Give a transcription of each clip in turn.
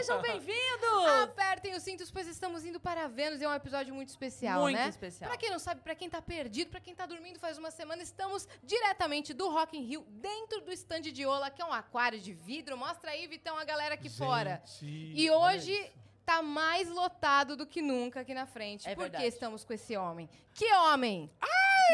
sejam bem-vindos! Apertem os cintos, pois estamos indo para Vênus. É um episódio muito especial, Muito né? especial. Pra quem não sabe, pra quem tá perdido, pra quem tá dormindo faz uma semana, estamos diretamente do Rock in Rio, dentro do stand de Ola, que é um aquário de vidro. Mostra aí, Vitão, a galera aqui fora. E hoje tá mais lotado do que nunca aqui na frente. É Por que verdade. estamos com esse homem? Que homem!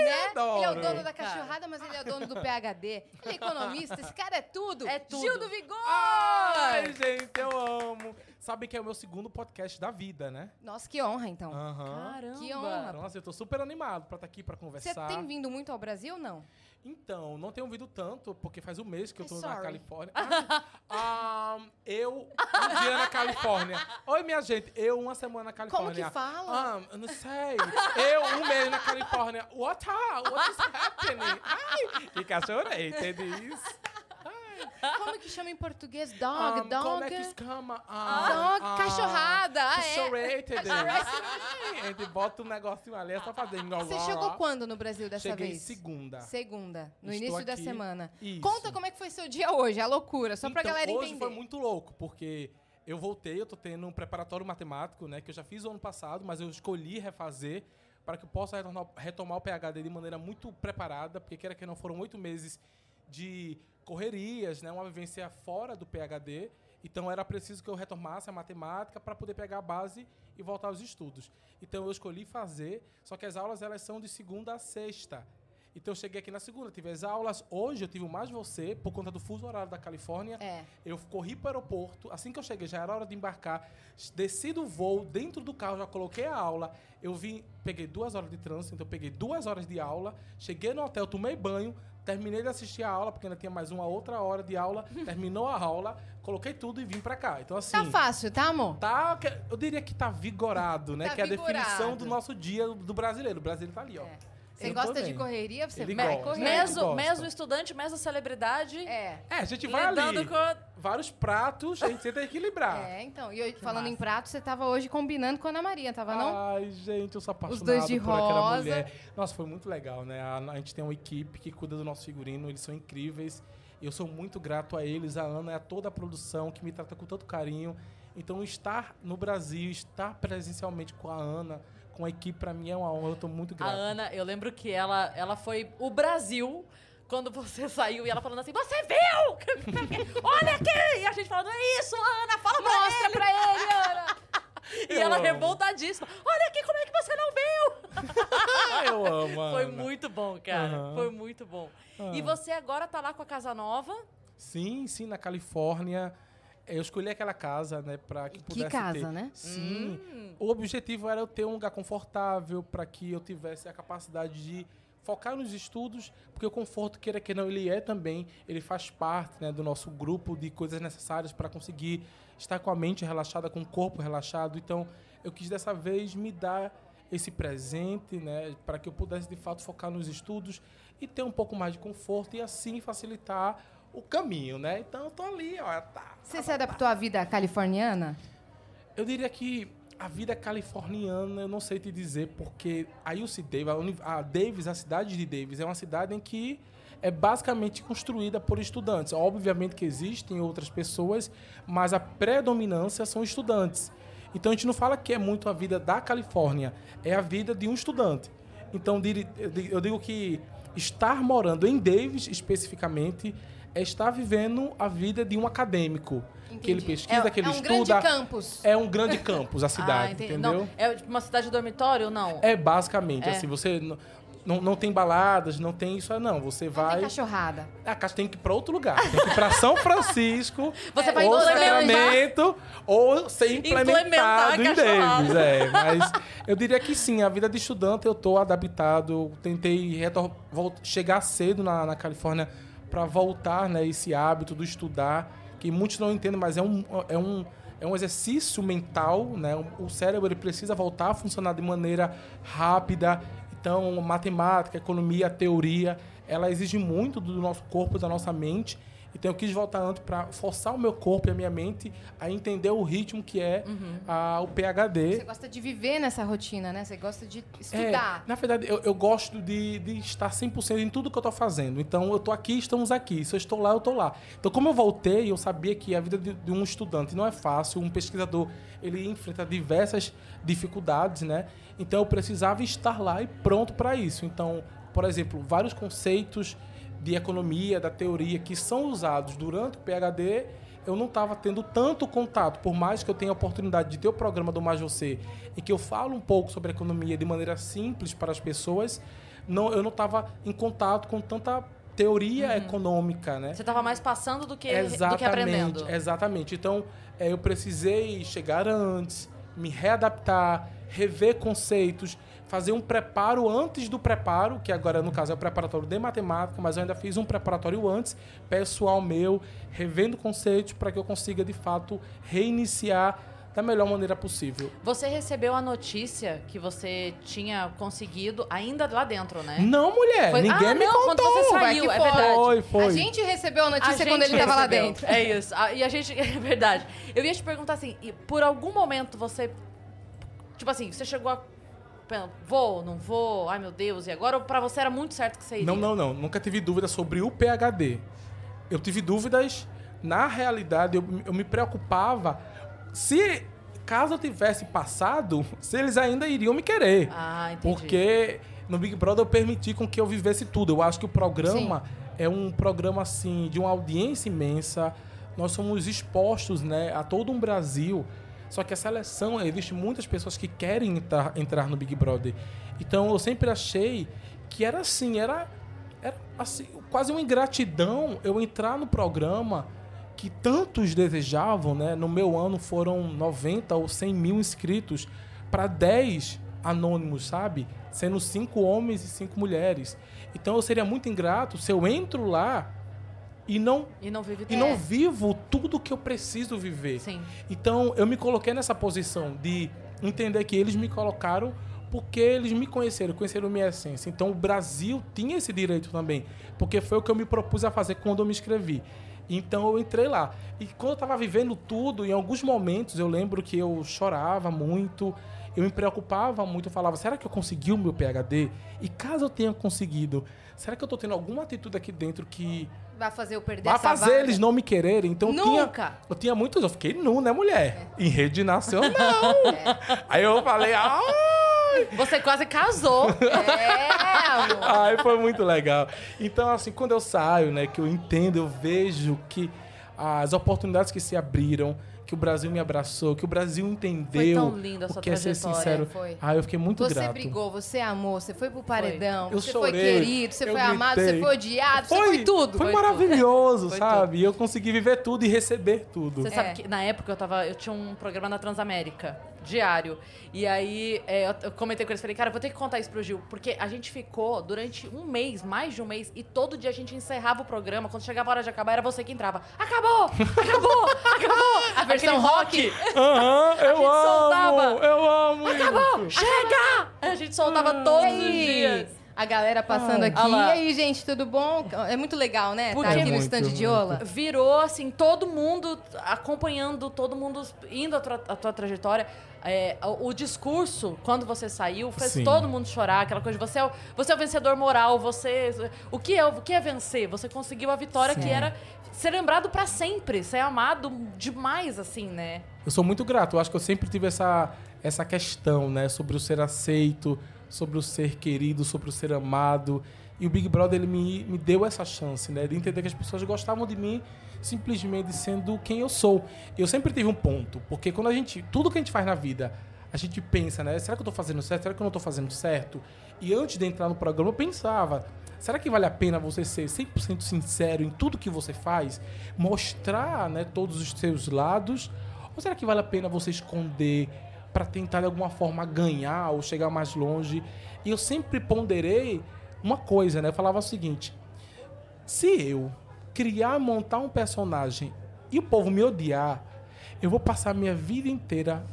Né? adoro! Ele é o dono da cachorrada, mas ele é o dono do PHD. Ele é economista, esse cara é tudo. É tudo. Gil do Vigor! Ai, gente, eu amo. Sabe que é o meu segundo podcast da vida, né? Nossa, que honra, então. Aham. Caramba! Que honra. Nossa, eu tô super animado pra estar aqui pra Você conversar. tem vindo muito ao Brasil ou não? Então, não tenho ouvido tanto, porque faz um mês que eu tô na sorry. Califórnia. Ah, ah, eu, um dia na Califórnia. Oi, minha gente, eu uma semana na Como Califórnia. que fala? Ah, eu não sei. Eu um mês na Califórnia. What, are, what is happening? Ai, que cachorrei, entende isso? Como que chama em português? Dog, Ah, dog. Como é que chama? Dog, cachorrada, ah, é. Gente bota um negocinho ali, é só fazer. Você chegou quando no Brasil dessa Cheguei vez? segunda. Segunda, no Estou início da semana. Isso. Conta como é que foi seu dia hoje, a loucura, só pra então, galera hoje entender. foi muito louco, porque eu voltei, eu tô tendo um preparatório matemático, né, que eu já fiz o ano passado, mas eu escolhi refazer para que eu possa retornar- retomar o PhD de maneira muito preparada, porque queira que não foram oito meses de correrias, né, uma vivência fora do PhD, então era preciso que eu retomasse a matemática para poder pegar a base e voltar aos estudos. Então eu escolhi fazer, só que as aulas elas são de segunda a sexta. Então eu cheguei aqui na segunda, tive as aulas. Hoje eu tive mais você, por conta do fuso horário da Califórnia. É. Eu corri para o aeroporto, assim que eu cheguei, já era hora de embarcar. Desci do voo, dentro do carro, já coloquei a aula. Eu vim, peguei duas horas de trânsito, então eu peguei duas horas de aula. Cheguei no hotel, tomei banho, terminei de assistir a aula, porque ainda tinha mais uma outra hora de aula. terminou a aula, coloquei tudo e vim pra cá. Então, assim. Tá fácil, tá, amor? Tá, eu diria que tá vigorado, né? Tá que é a definição do nosso dia do brasileiro. O brasileiro tá ali, ó. É. Você gosta de correria? Você Ele vai correr? Estudante, mesmo celebridade. É. É, a gente vai ali. com. Vários pratos, a gente tenta equilibrar. É, então. E eu- falando em massa. prato, você tava hoje combinando com a Ana Maria, tava não? Ai, gente, eu sou apaixonado dois de por aquela rosa. mulher. Nossa, foi muito legal, né? A, a gente tem uma equipe que cuida do nosso figurino, eles são incríveis. Eu sou muito grato a eles, a Ana e a toda a produção que me trata com tanto carinho. Então, estar no Brasil, estar presencialmente com a Ana, com a equipe, pra mim é uma honra. Eu tô muito A grato. Ana, eu lembro que ela, ela foi o Brasil quando você saiu e ela falando assim: Você viu? Olha aqui! E a gente falando: É isso, Ana, fala pra Mostra pra ele, Ana! E Eu ela amo. revoltadíssima: Olha aqui, como é que você não viu? Eu amo, a Foi Ana. muito bom, cara. Aham. Foi muito bom. E Ah. você agora tá lá com a casa nova. Sim, sim, na Califórnia. Eu escolhi aquela casa, né, para que Que pudesse casa, ter. né? Sim. Hum. O objetivo era eu ter um lugar confortável para que eu tivesse a capacidade de focar nos estudos, porque o conforto, queira que não, ele é também, ele faz parte né, do nosso grupo de coisas necessárias para conseguir estar com a mente relaxada, com o corpo relaxado. Então, eu quis dessa vez me dar esse presente, né, para que eu pudesse de fato focar nos estudos e ter um pouco mais de conforto e assim facilitar o caminho, né? Então, eu tô ali, ó, tá. Você se adaptou à vida californiana? Eu diria que a vida californiana, eu não sei te dizer, porque a UC Davis, a, Davis, a cidade de Davis, é uma cidade em que é basicamente construída por estudantes. Obviamente que existem outras pessoas, mas a predominância são estudantes. Então a gente não fala que é muito a vida da Califórnia, é a vida de um estudante. Então eu digo que estar morando em Davis, especificamente, é estar vivendo a vida de um acadêmico. Que ele Entendi. pesquisa, é, que ele é um estuda. grande campus. É um grande campus, a cidade, entendi. entendeu? Não, é tipo uma cidade dormitório ou não? É basicamente É. assim, você não, não tem baladas, não tem isso, não. Você Não vai. tem cachorrada. A casa tem que ir pra outro lugar. Tem que ir pra São Francisco. Você vai ou implementar- Sacramento, ou ser Implementar implementado a em. Davis. É, mas eu diria que sim, a vida de estudante eu tô adaptado. Tentei chegar cedo na, na Califórnia para voltar, né, esse hábito do estudar, que muitos não entendem, mas é um, é um, é um exercício mental, né? O cérebro ele precisa voltar a funcionar de maneira rápida. Então, matemática, economia, teoria, ela exige muito do nosso corpo, da nossa mente. Então eu quis voltar antes para forçar o meu corpo e a minha mente a entender o ritmo que é Uhum. a, o PHD. Você gosta de viver nessa rotina, né? Você gosta de É, estudar. na verdade, eu, eu gosto de, de estar 100% em tudo que eu estou fazendo. Então, eu estou aqui, estamos aqui. Se eu estou lá, eu estou lá. Então, como eu voltei, eu sabia que a vida de, de um estudante não é fácil. Um pesquisador, ele enfrenta diversas dificuldades, né? Então, eu precisava estar lá e pronto para isso. Então, por exemplo, vários conceitos de economia, da teoria, que são usados durante o PhD, eu não estava tendo tanto contato, por mais que eu tenha a oportunidade de ter o programa do Mais Você, em que eu falo um pouco sobre economia de maneira simples para as pessoas, não, eu não estava em contato com tanta teoria econômica, né? Você tava mais passando do que, do que aprendendo. Exatamente. Então, eh, eu precisei chegar antes, me readaptar, rever conceitos, fazer um preparo antes do preparo, que agora, no caso, é o preparatório de matemática, mas eu ainda fiz um preparatório antes, pessoal meu, revendo conceitos para que eu consiga, de fato, reiniciar da melhor maneira possível. Você recebeu a notícia que você tinha conseguido ainda lá dentro, né? Não, mulher, Foi- ninguém Ah, me não, contou. quando você saiu, é foi. verdade. Foi, foi. A gente recebeu a notícia A quando ele tava lá dentro. É isso. Ah, E a gente. É verdade. Eu ia te perguntar assim: e por algum momento você. Tipo assim, você chegou a. Vou, não vou, ai meu Deus, e agora? Pra você era muito certo que você iria? Não, não, não. Nunca tive dúvida sobre o PHD. Eu tive dúvidas, na realidade, eu, eu me preocupava se, caso eu tivesse passado, se eles ainda iriam me querer. Ah, entendi. Porque no Big Brother eu permiti com que eu vivesse tudo. Eu acho que o programa é um programa, assim, de uma audiência imensa. Nós somos expostos, né, a todo um Brasil. Só que a seleção, existe muitas pessoas que querem entrar, entrar no Big Brother. Então eu sempre achei que era assim, era, era assim, quase uma ingratidão eu entrar no programa que tantos desejavam, né? No meu ano foram 90 ou 100 mil inscritos para 10 anônimos, sabe? Sendo cinco homens e cinco mulheres. Então eu seria muito ingrato se eu entro lá e não E não vive e não vivo tudo que eu preciso viver. Sim. Então eu me coloquei nessa posição de entender que eles me colocaram porque eles me conheceram, conheceram minha essência. Então o Brasil tinha esse direito também, porque foi o que eu me propus a fazer quando eu me inscrevi. Então eu entrei lá. E quando eu estava vivendo tudo, em alguns momentos eu lembro que eu chorava muito, eu me preocupava muito, eu falava, será que eu consegui o meu PhD? E caso eu tenha conseguido, será que eu estou tendo alguma atitude aqui dentro que Vai fazer eu perder vai fazer vaga. eles não me quererem? Então eu tinha, Nunca. eu tinha muitos, eu fiquei nu, né, mulher? Em rede nacional. Aí eu falei, ai! Você quase casou. É, amor. Ai, foi muito legal. Então, assim, quando eu saio, né, que eu entendo, eu vejo que as oportunidades que se abriram, que o Brasil me abraçou, que o Brasil entendeu tão linda a o sua que é ser trajetória, sincero. foi. Ah, eu fiquei muito Você grato. brigou, você amou, você foi pro paredão, Eu você chorei, foi querido, você foi amado, gritei. você foi odiado, você foi tudo. Foi, foi maravilhoso, Foi sabe? E eu consegui viver tudo e receber tudo. Você sabe É. que na época eu tava. Eu tinha um programa na Transamérica, diário. E aí é, eu, eu comentei com eles, falei, cara, eu vou ter que contar isso pro Gil. Porque a gente ficou durante um mês, mais de um mês, e todo dia a gente encerrava o programa. Quando chegava a hora de acabar, era você que entrava. Acabou! Acabou! Acabou! A versão Aquele rock. Aham, eu gente amo! soltava. Eu amo! Acabou! Chega! A gente soltava todos os dias. A galera passando Ai. aqui. E aí, gente, tudo bom? É muito legal, né? Porque- tá aqui É no stand de. Ola. Virou, assim, todo mundo acompanhando, todo mundo indo a tua, a tua trajetória. É, o, o discurso, quando você saiu, fez Sim. todo mundo chorar. Aquela coisa de você é, o, você é o vencedor moral, você... O que, é, o que é vencer? Você conseguiu a vitória Sim. que era ser lembrado pra sempre, ser amado demais, assim, né? Eu sou muito grato. Eu acho que eu sempre tive essa, essa questão, né? Sobre o ser aceito, sobre o ser querido, sobre o ser amado. E o Big Brother, ele me, me deu essa chance, né? De entender que as pessoas gostavam de mim simplesmente sendo quem eu sou. Eu sempre tive um ponto. Porque quando a gente... Tudo que a gente faz na vida, a gente pensa, né? Será que eu tô fazendo certo? Será que eu não tô fazendo certo? E antes de entrar no programa, eu pensava... Será que vale a pena você ser 100% sincero em tudo que você faz? Mostrar né, todos os seus lados? Ou será que vale a pena você esconder para tentar de alguma forma ganhar ou chegar mais longe? E eu sempre ponderei uma coisa, né? Eu falava o seguinte: se eu criar, montar um personagem e o povo me odiar, eu vou passar a minha vida inteira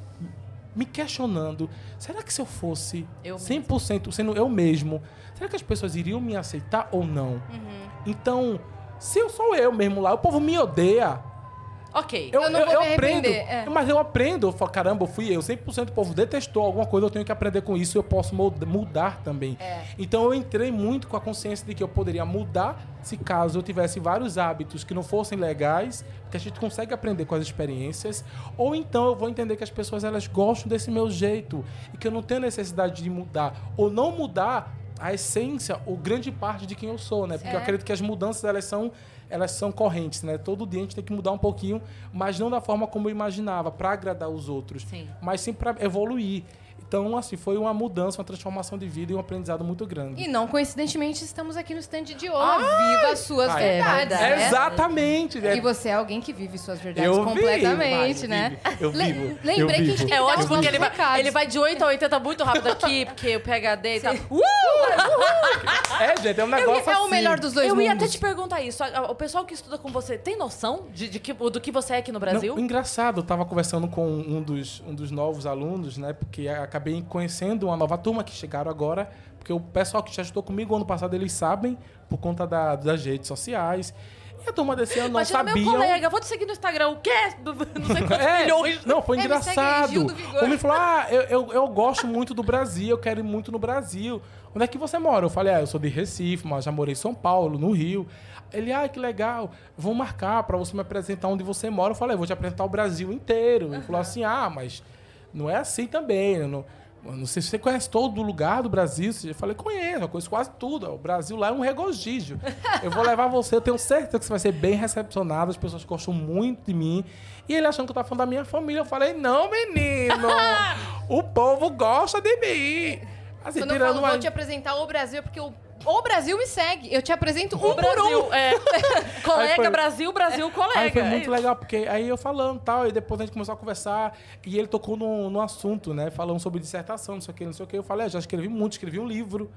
me questionando: será que se eu fosse Eu 100% sendo eu mesmo, será que as pessoas iriam me aceitar ou não? Então, Se eu sou eu mesmo lá, o povo me odeia. Ok. Eu não vou me aprendo. é. Mas eu aprendo. Eu falo, caramba, eu fui eu. 100% do povo detestou alguma coisa, eu tenho que aprender com isso e eu posso mudar também. É. Então eu entrei muito com a consciência de que eu poderia mudar se caso eu tivesse vários hábitos que não fossem legais, que a gente consegue aprender com as experiências, ou então eu vou entender que as pessoas elas gostam desse meu jeito e que eu não tenho necessidade de mudar ou não mudar a essência ou grande parte de quem eu sou, né? Porque eu É. acredito que as mudanças elas são elas são correntes, né? Todo dia a gente tem que mudar um pouquinho, mas não da forma como eu imaginava, para agradar os outros, Sim. mas sim para evoluir. Então, assim, foi uma mudança, uma transformação de vida e um aprendizado muito grande. E não coincidentemente estamos aqui no stand de Ola. Viva as suas Ai, verdades, verdade. né? Exatamente. E você é alguém que vive suas verdades Eu completamente, vivo, né? Eu Le- vivo. lembrei eu que a gente vivo. tem É ótimo porque ele vai, ele vai de 8 a 80 muito rápido aqui, porque o PHD e tal. É, gente, é um negócio É o assim. melhor dos dois Eu ia até mundos. te perguntar isso. O pessoal que estuda com você tem noção de, de que, do que você é aqui no Brasil? Não, engraçado, eu tava conversando com um dos, um dos novos alunos, né? Porque acabei conhecendo uma nova turma que chegaram agora. Porque o pessoal que já estudou comigo ano passado, eles sabem, por conta da- das redes sociais. E a turma desse ano não Imagina meu sabiam. colega, vou te seguir no Instagram. O quê? Não sei quantos É, milhões. não, foi É, engraçado. O me falou: Ah, eu, eu, eu gosto muito do Brasil, eu quero ir muito no Brasil. Onde é que você mora? Eu falei: Ah, eu sou de Recife, mas já morei em São Paulo, no Rio. Ele, ah, que legal, vou marcar para você me apresentar onde você mora. Eu falei: Vou te apresentar o Brasil inteiro. Ele falou assim: Ah, mas não é assim também. Eu não, eu não sei se você conhece todo lugar do Brasil. Eu falei: Conheço, eu conheço quase tudo. O Brasil lá é um regozijo. Eu vou levar você, eu tenho certeza que você vai ser bem recepcionado. As pessoas gostam muito de mim. E ele achando que eu tava falando da minha família. Eu falei, não, menino. o povo gosta de mim. Assim, Quando eu falo uma- vou te apresentar o Brasil, é porque o, o Brasil me segue. Eu te apresento um O por um. Brasil, é. colega foi- Brasil, Brasil, colega. Aí foi é muito isso. legal, porque aí eu falando e tal, e depois a gente começou a conversar, e ele tocou no, no assunto, né? Falando sobre dissertação, não sei o que, não sei o que. Eu falei, ah, já escrevi muito, escrevi um livro.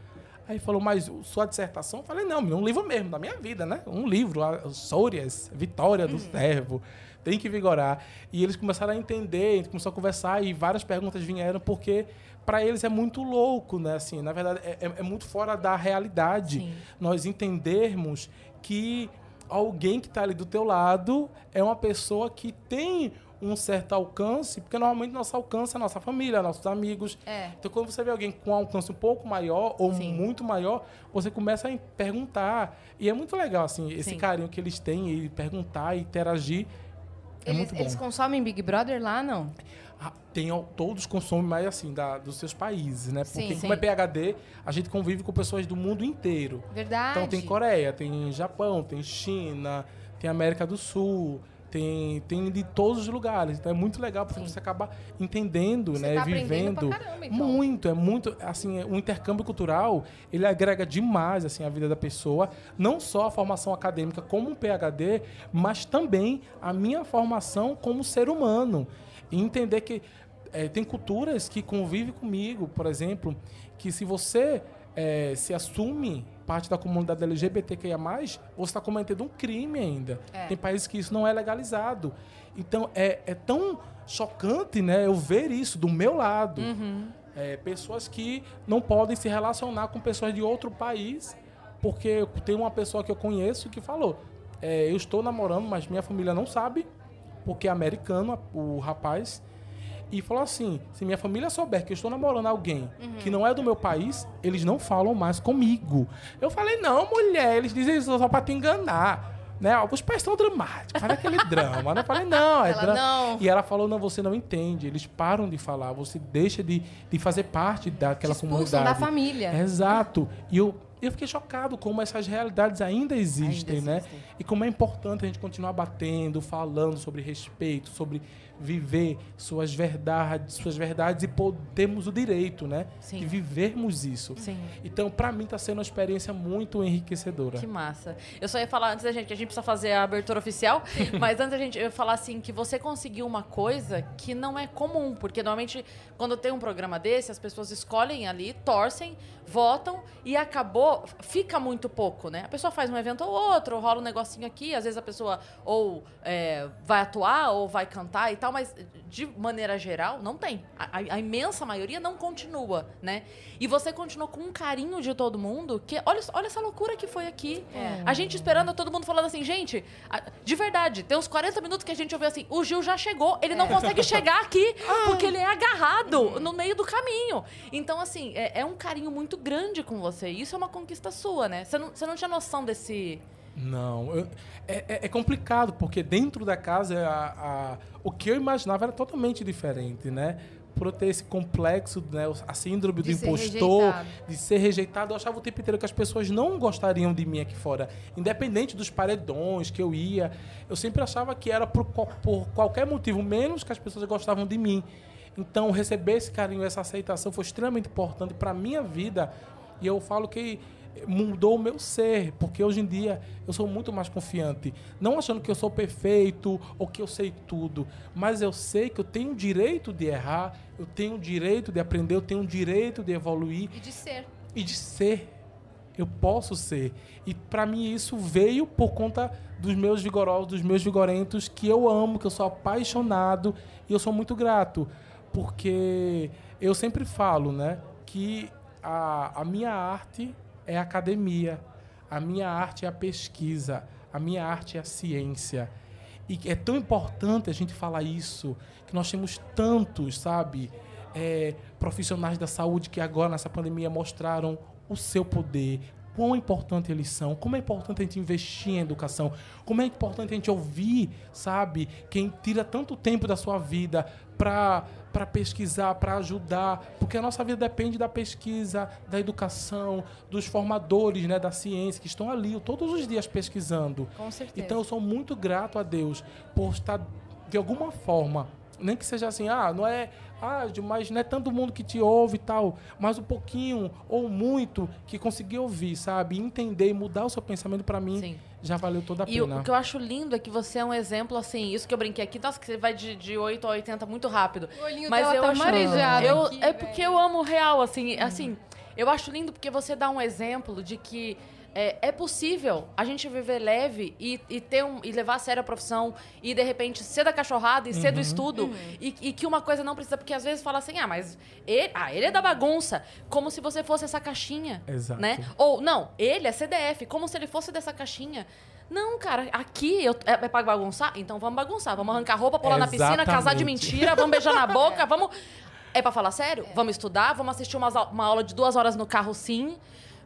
Aí falou, mas sua dissertação? Eu falei, não, um livro mesmo, da minha vida, né? Um livro, a- Sórias, Vitória do Servo, tem que vigorar. E eles começaram a entender, a gente começou a conversar, e várias perguntas vieram, porque para eles é muito louco, né? Assim, na verdade, é, é- é muito fora da realidade Sim. nós entendermos que alguém que está ali do teu lado é uma pessoa que tem um certo alcance, porque normalmente nosso alcance é a nossa família, nossos amigos. É. Então, quando você vê alguém com um alcance um pouco maior ou Sim. muito maior, você começa a perguntar. E é muito legal, assim, esse Sim. carinho que eles têm e perguntar e interagir. É Eles, muito bom. eles consomem Big Brother lá, não? Ah, Tem, al- todos consomem mais assim, da, dos seus países, né? Porque Sim. como é Sim. PHD, a gente convive com pessoas do mundo inteiro. Verdade. Então tem Coreia, tem Japão, tem China, tem América do Sul, tem, tem de todos os lugares. Então é muito legal porque Sim. você acaba entendendo, Você né? tá vivendo. caramba, então. Muito, é muito. Assim, o intercâmbio cultural ele agrega demais assim, a vida da pessoa. Não só a formação acadêmica como um PhD, mas também a minha formação como ser humano. E entender que eh, tem culturas que convivem comigo, por exemplo, que se você eh, se assume parte da comunidade LGBTQIA+, você está cometendo um crime ainda. É. Tem países que isso não é legalizado. Então, é, é tão chocante né, eu ver isso do meu lado. É, pessoas que não podem se relacionar com pessoas de outro país, porque tem uma pessoa que eu conheço que falou: é, eu estou namorando, mas minha família não sabe, porque é americano o rapaz. E falou assim: se minha família souber que eu estou namorando alguém que não é do meu país, eles não falam mais comigo. Eu falei: não, mulher, eles dizem isso só para te enganar. Né? Os pais estão dramáticos, faz aquele drama. né? Eu falei: não, é Ela, drama. não. E ela falou: não, você não entende. Eles param de falar, você deixa de, de fazer parte daquela Te comunidade. da família. Exato. E eu, eu fiquei chocado como essas realidades ainda existem, Ainda né? existem. E como é importante a gente continuar batendo, falando sobre respeito, sobre viver suas verdades, suas verdades e termos o direito, né? Sim. De vivermos isso. Sim. Então, para mim, está sendo uma experiência muito enriquecedora. Que massa. Eu só ia falar antes da gente, que a gente precisa fazer a abertura oficial, mas antes da gente eu ia falar assim, que você conseguiu uma coisa que não é comum, porque normalmente quando tem um programa desse, as pessoas escolhem ali, torcem, votam e acabou, fica muito pouco, né? A pessoa faz um evento ou outro, rola um negocinho aqui, às vezes a pessoa ou é, vai atuar ou vai cantar e tal, mas de maneira geral, não tem. A, a, imensa maioria não continua, né? E você continuou com um carinho de todo mundo, que olha, olha essa loucura que foi aqui. É. A gente esperando, todo mundo falando assim, gente, de verdade, tem uns 40 minutos que a gente ouviu assim, o Gil já chegou, ele não consegue chegar aqui, porque ele é agarrado no meio do caminho. Então, assim, é, é um carinho muito grande com você. Isso é uma conquista sua, né? Você não, você não tinha noção desse... Não, eu- é, é- é complicado, porque dentro da casa a- a- o que eu imaginava era totalmente diferente, né? Por eu ter esse complexo, né, a síndrome De do impostor, rejeitado. de ser rejeitado, eu achava o tempo inteiro que as pessoas não gostariam de mim aqui fora. Independente dos paredões que eu ia, eu sempre achava que era por, por qualquer motivo, menos que as pessoas gostavam de mim. Então, receber esse carinho, essa aceitação foi extremamente importante para minha vida. E eu falo que mudou o meu ser, porque hoje em dia eu sou muito mais confiante. Não achando que eu sou perfeito ou que eu sei tudo, mas eu sei que eu tenho o direito de errar, eu tenho o direito de aprender, eu tenho o direito de evoluir E de ser. e de ser. Eu posso ser. E para mim isso veio por conta dos meus vigorosos, dos meus vigorentos, que eu amo, que eu sou apaixonado e eu sou muito grato. Porque eu sempre falo, né, que a, a minha arte é a academia, a minha arte é a pesquisa, a minha arte é a ciência. E é tão importante a gente falar isso, que nós temos tantos, sabe, é, profissionais da saúde que agora nessa pandemia mostraram o seu poder, quão importante eles são, como é importante a gente investir em educação, como é importante a gente ouvir, sabe, quem tira tanto tempo da sua vida para para pesquisar, para ajudar, porque a nossa vida depende da pesquisa, da educação, dos formadores, né, da ciência que estão ali todos os dias pesquisando. Com certeza. Então eu sou muito grato a Deus por estar de alguma forma, nem que seja assim, ah, não é, ah, mas não é todo mundo que te ouve e tal, mas um pouquinho ou muito que conseguiu ouvir, sabe, entender e mudar o seu pensamento para mim Sim. já valeu toda a E o, pena. o que eu acho lindo é que você é um exemplo, assim, isso que eu brinquei aqui, nossa, que você vai de, de 8 a 80 muito rápido. O olhinho Mas dela eu tá acho marejado eu, aqui, É porque velho. eu amo o real, assim, assim, eu acho lindo porque você dá um exemplo de que é, é possível a gente viver leve e, e ter um, e levar a sério a profissão e de repente ser da cachorrada e ser do estudo e, e que uma coisa não precisa porque às vezes fala assim ah mas ele, ah, ele é da bagunça como se você fosse essa caixinha Exato. né ou não ele é CDF como se ele fosse dessa caixinha não, cara, aqui eu, é, é pra bagunçar? Então vamos bagunçar. Vamos arrancar roupa, pular na piscina, casar de Exatamente. mentira, vamos beijar na boca, vamos. É pra falar sério? Vamos estudar, vamos assistir umas au- uma aula de duas horas no carro, sim.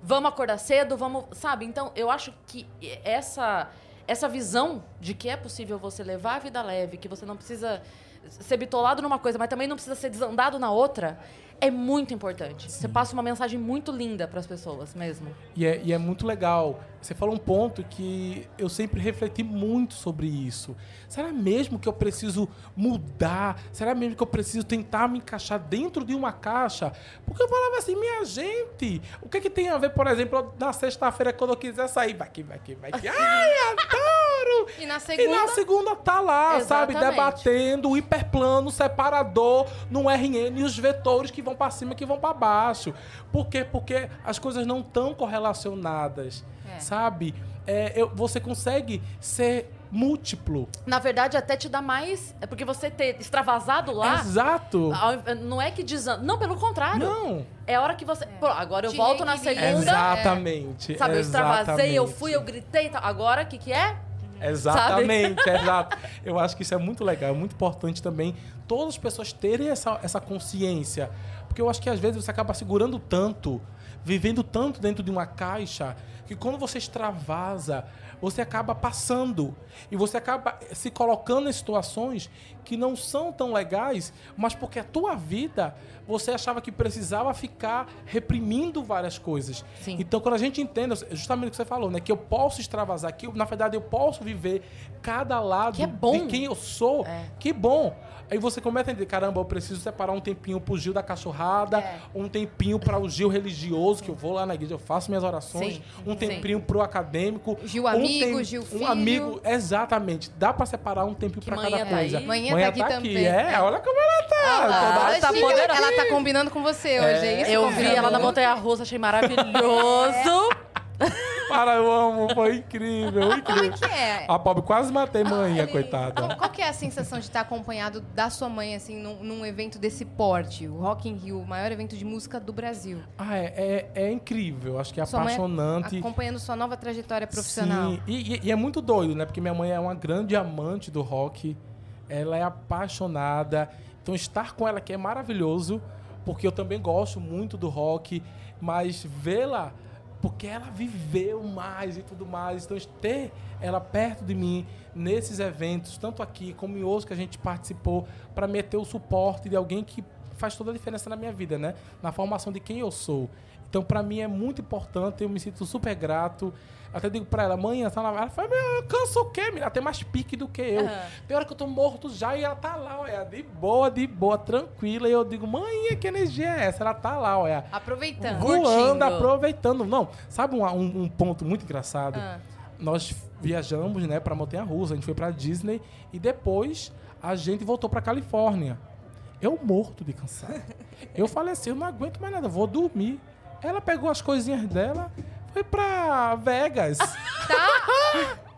Vamos acordar cedo, vamos. Sabe? Então, eu acho que essa, essa visão de que é possível você levar a vida leve, que você não precisa ser bitolado numa coisa, mas também não precisa ser desandado na outra, é muito importante. Você passa uma mensagem muito linda pras pessoas mesmo. E é, e é muito legal. Você falou um ponto que eu sempre refleti muito sobre isso. Será mesmo que eu preciso mudar? Será mesmo que eu preciso tentar me encaixar dentro de uma caixa? Porque eu falava assim, minha gente, o que, que tem a ver, por exemplo, na sexta-feira, quando eu quiser sair? Vai que, vai que, vai que. Ai, adoro! E na E segunda. na segunda tá lá, sabe? Exatamente. Debatendo o hiperplano, separador, no RN e os vetores que vão pra cima e que vão pra baixo. Por quê? Porque as coisas não estão correlacionadas, É. sabe? É, eu- você consegue ser múltiplo. Na verdade, até te dá mais. É porque você ter extravasado lá. Exato. Não é que desanda. Não, pelo contrário. Não. É a hora que você. Pô, agora eu Te volto na segunda. Exatamente. Sabe, eu extravasei, eu fui, eu gritei e. Agora, o que, que é? Exatamente, exato. Eu acho que isso é muito legal, é muito importante também todas as pessoas terem essa, essa consciência. Porque eu acho que às vezes você acaba segurando tanto, vivendo tanto dentro de uma caixa, que quando você extravasa, você acaba passando. E você acaba se colocando em situações que não são tão legais, mas porque a tua vida você achava que precisava ficar reprimindo várias coisas. Sim. Então, quando a gente entende, justamente o que você falou, né? Que eu posso extravasar, que eu, na verdade eu posso viver cada lado Que é bom. de quem eu sou. É. Que bom. Aí você começa a entender, caramba, eu preciso separar um tempinho pro Gil da cachorrada, É. um tempinho para o Gil religioso, que eu vou lá na igreja, eu faço minhas orações, Sim, um sim. tempinho pro acadêmico. Gil um amigo, tem- Gil Um filho. amigo, exatamente. Dá para separar um tempinho para manhã cada tá coisa. aí. Manhã tá aqui também. É, olha como ela tá. Ah, ela, tá poderosa. ela tá combinando com você hoje, é isso? Eu vi ela na montanha russa, achei maravilhoso. Para, eu amo, foi incrível, Como é incrível. que é? A pobre quase matei manhã, Qual, coitada. qual que é a sensação de estar acompanhado da sua mãe, assim, num, num evento desse porte? O Rock in Rio, o maior evento de música do Brasil. Ah, é, é, é incrível, acho que é Sua mãe apaixonante. Acompanhando sua nova trajetória profissional. Sim, e, e- e é muito doido, né? Porque minha mãe é uma grande amante do rock, ela é apaixonada. Então, estar com ela aqui é maravilhoso, porque eu também gosto muito do rock, mas vê-la, porque ela viveu mais e tudo mais. Então, ter ela perto de mim nesses eventos, tanto aqui como em outros que a gente participou, para meter o suporte de alguém que faz toda a diferença na minha vida, né? Na formação de quem eu sou. Então, pra mim é muito importante, eu me sinto super grato. Até digo pra ela, mãe, ela tá lá. Ela fala, meu, eu canso o quê, menina? Ela tem mais pique do que eu. Aham. Tem hora que eu tô morto já e ela tá lá, olha, de boa, de boa, tranquila. E eu digo, mãe, que energia é essa? Ela tá lá, olha. Aproveitando. Voando, aproveitando. Não, sabe um, um- um ponto muito engraçado? Ah. Nós viajamos, né, pra Montanha Russa, a gente foi pra Disney e depois a gente voltou pra Califórnia. Eu morto de cansado. Eu falei assim, eu não aguento mais nada, vou dormir. Ela pegou as coisinhas dela, foi pra Vegas.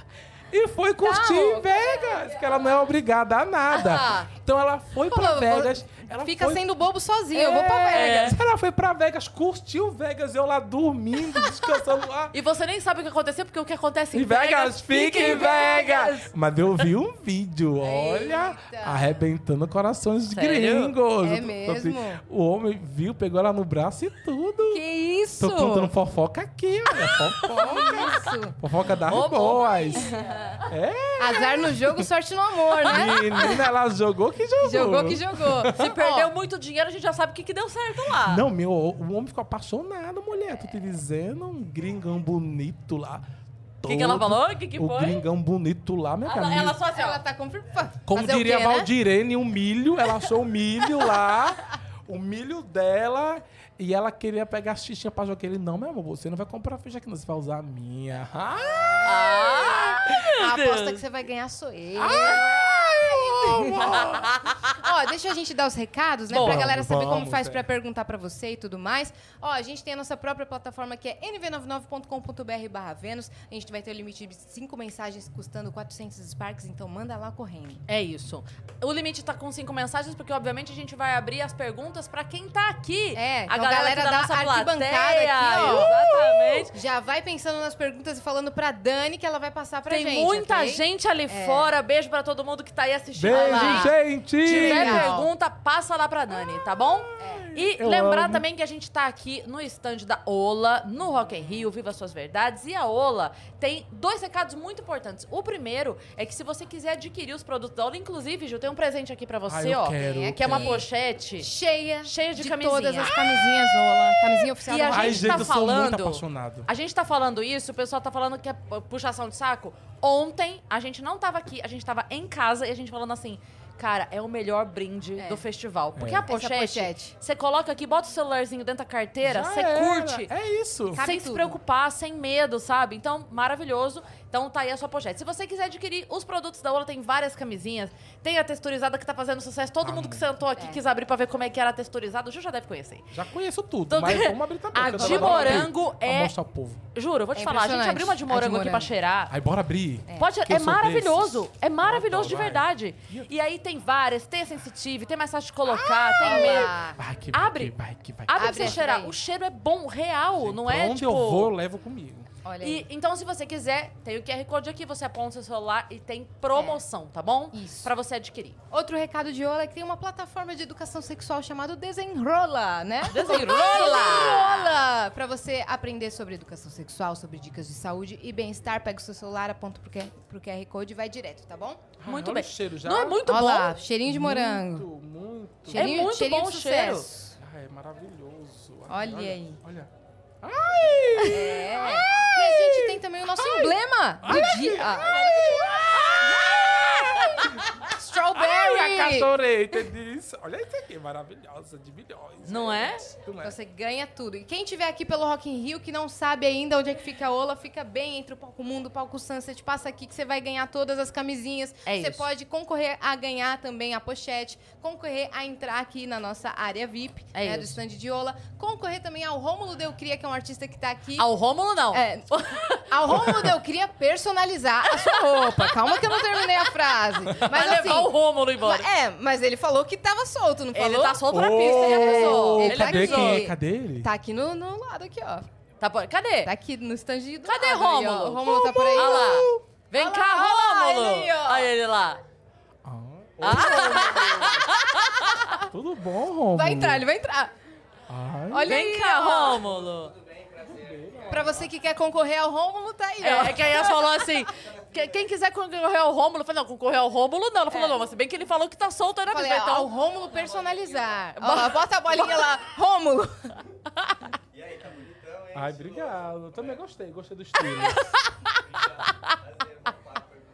E foi curtir Tá, ô, Vegas, que ela não é obrigada a nada. Ah. Então ela foi pra Falou, vou- Vegas. Ela Fica foi sendo bobo sozinho, eu vou pra é, Vegas. Ela foi pra Vegas, curtiu Vegas, eu lá dormindo, descansando lá. E você nem sabe o que aconteceu, porque o que acontece em Em Vegas, fica em Vegas. Mas eu vi um vídeo, olha, Eita. arrebentando corações de Sério? gringos. É tô- mesmo? O homem viu, pegou ela no braço e tudo. Que isso? Tô contando fofoca aqui, olha, fofoca. Isso. fofoca das Ô, boas. Azar no jogo, sorte no amor, né? Menina, ela jogou que jogou. Jogou que jogou. Se perdeu muito dinheiro, a gente já sabe o que, que deu certo lá. Não, meu, o homem ficou apaixonado, mulher. Tô te dizendo, um gringão bonito lá. O que, que ela falou? O que, que o foi? gringão bonito lá, minha Ela, ela só assim. Ela tá com... Como Fazer o diria quê, né? Valdirene, o milho, ela achou o milho lá, o milho dela, e ela queria pegar a xixinha pra jogar. Ele, não, meu amor, você não vai comprar ficha aqui, não, você vai usar a minha. Ah, Ah, A aposta que você vai ganhar sou eu. Amor. Ó, deixa a gente dar os recados, né? Bom, pra galera saber como vamos, faz é. pra perguntar pra você e tudo mais. Ó, a gente tem a nossa própria plataforma que é nv99.com.br barra Vênus. A gente vai ter o limite de cinco mensagens custando 400 Sparks, então manda lá correndo. É isso. O limite tá com cinco mensagens, porque obviamente a gente vai abrir as perguntas pra quem tá aqui. É, a então, galera, galera da, da nossa arquibancada plateia. aqui, ó. Exatamente. Já vai pensando nas perguntas e falando pra Dani que ela vai passar pra Tem gente. muita ok? gente ali fora. Beijo pra todo mundo que tá aí assistindo. Beijo, gente! Se tiver pergunta, passa lá pra Dani, tá bom? E Eu lembrar amo. também que a gente tá aqui no stand da Ola, no Rock in Rio, Viva Suas Verdades. E a Ola tem dois recados muito importantes. O primeiro é que se você quiser adquirir os produtos da Ola, inclusive, Ju, tem um presente aqui pra você, Ai, ó. quero, Que é uma pochete. Cheia, Cheia de de camisinha. todas as camisinhas Ola. Camisinha oficial E da a Ola. Ai, gente gente, tá eu sou muito falando- apaixonado. A gente tá falando isso, o pessoal tá falando que é puxação de saco. Ontem, a gente não tava aqui, a gente tava em casa e a gente falando assim, cara, é o melhor brinde É. do festival. Porque É. a pochete, pochete. você coloca aqui, bota o celularzinho dentro da carteira, Já você era. curte. É isso. Cabe sem se tudo. preocupar, sem medo, sabe? Então, maravilhoso. Então, tá aí a sua pochete. Se você quiser adquirir os produtos da Ola, tem várias camisinhas. Tem a texturizada que tá fazendo sucesso. Todo Ah, mundo que sentou aqui É. quis abrir pra ver como é que era a texturizada. O Ju já deve conhecer. Já conheço tudo, Tudo. mas vamos abrir também. A eu de morango é- mostrar ao povo. Juro, eu vou te É falar. A gente abriu uma de A de morango aqui pra morango. cheirar. Aí, bora abrir. Pode, Que eu é maravilhoso. desses. É maravilhoso de verdade. E aí tem várias, tem a sensitive, tem mais fácil de colocar, tem Olha medo. lá. Vai que Abre. vai, que vai, que vai. Abre pra Abre você cheirar. O cheiro é bom, real, não é onde tipo. eu vou, eu levo comigo. Olha aí. E, então, se você quiser, tem o QR Code aqui, você aponta seu celular e tem promoção, tá bom? Isso. Pra você adquirir. Outro recado de Ola é que tem uma plataforma de educação sexual chamada Desenrola, né? Desenrola! Desenrola! Pra você aprender sobre educação sexual, sobre dicas de saúde e bem-estar, pega o seu celular, aponta pro QR, pro QR Code e vai direto, tá bom? Muito olha bem. o cheiro já. Não é muito Olha bom? lá, cheirinho de morango. Muito, muito. Cheirinho, É muito cheirinho bom de o cheiro. sucesso. Ah, é maravilhoso. Olha aí. Olha. É. E a gente tem também o nosso emblema do dia. Ah. Ai, Strawberry! cachorreta disso. Milhões. Olha isso aqui, maravilhosa, de milhões. Não é? Não é? Você ganha tudo. E quem tiver aqui pelo Rock in Rio que não sabe ainda onde é que fica a Ola, fica bem entre o Palco Mundo o Palco Sunset. Passa aqui que você vai ganhar todas as camisinhas. É você isso. pode concorrer a ganhar também a pochete, concorrer a entrar aqui na nossa área VIP, É né, do isso. stand de Ola, concorrer também ao Rômulo Deucria, que é um artista que tá aqui. Ao Rômulo, não. É, ao Rômulo Deucria personalizar a sua roupa. Calma que eu não terminei a frase. Mas Vai assim, levar o Rômulo embora. é, mas ele falou que tava solto, não Ele falou? tá solto na pista, ele avisou. Ele Ele tá cadê avisou. quem aqui. é? Cadê ele? Tá aqui no, no lado aqui, ó. Tá por... Cadê? Tá aqui no stand do Cadê lado aí, ó. Rômulo? O Rômulo tá por aí. Olha lá. Vem Olha cá, lá, olha lá, Rômulo. ele aí, ó. Olha ele lá. Ah, Tudo bom, Romulo? Vai entrar, ele vai entrar. Ai, Olha Vem aí, cá, ó. Rômulo. Pra você que quer concorrer ao Rômulo, tá aí, É, ó. é que a Yas falou assim: que- quem quiser concorrer ao Rômulo, falei, não, concorrer ao Rômulo não. Ela falou, não, mas se bem que ele falou que tá solto aí Falei, ó, ao Então, Rômulo personalizar. Ó, bota a bolinha lá. Rômulo. Ai, obrigado. Eu também gostei, gostei do estilo.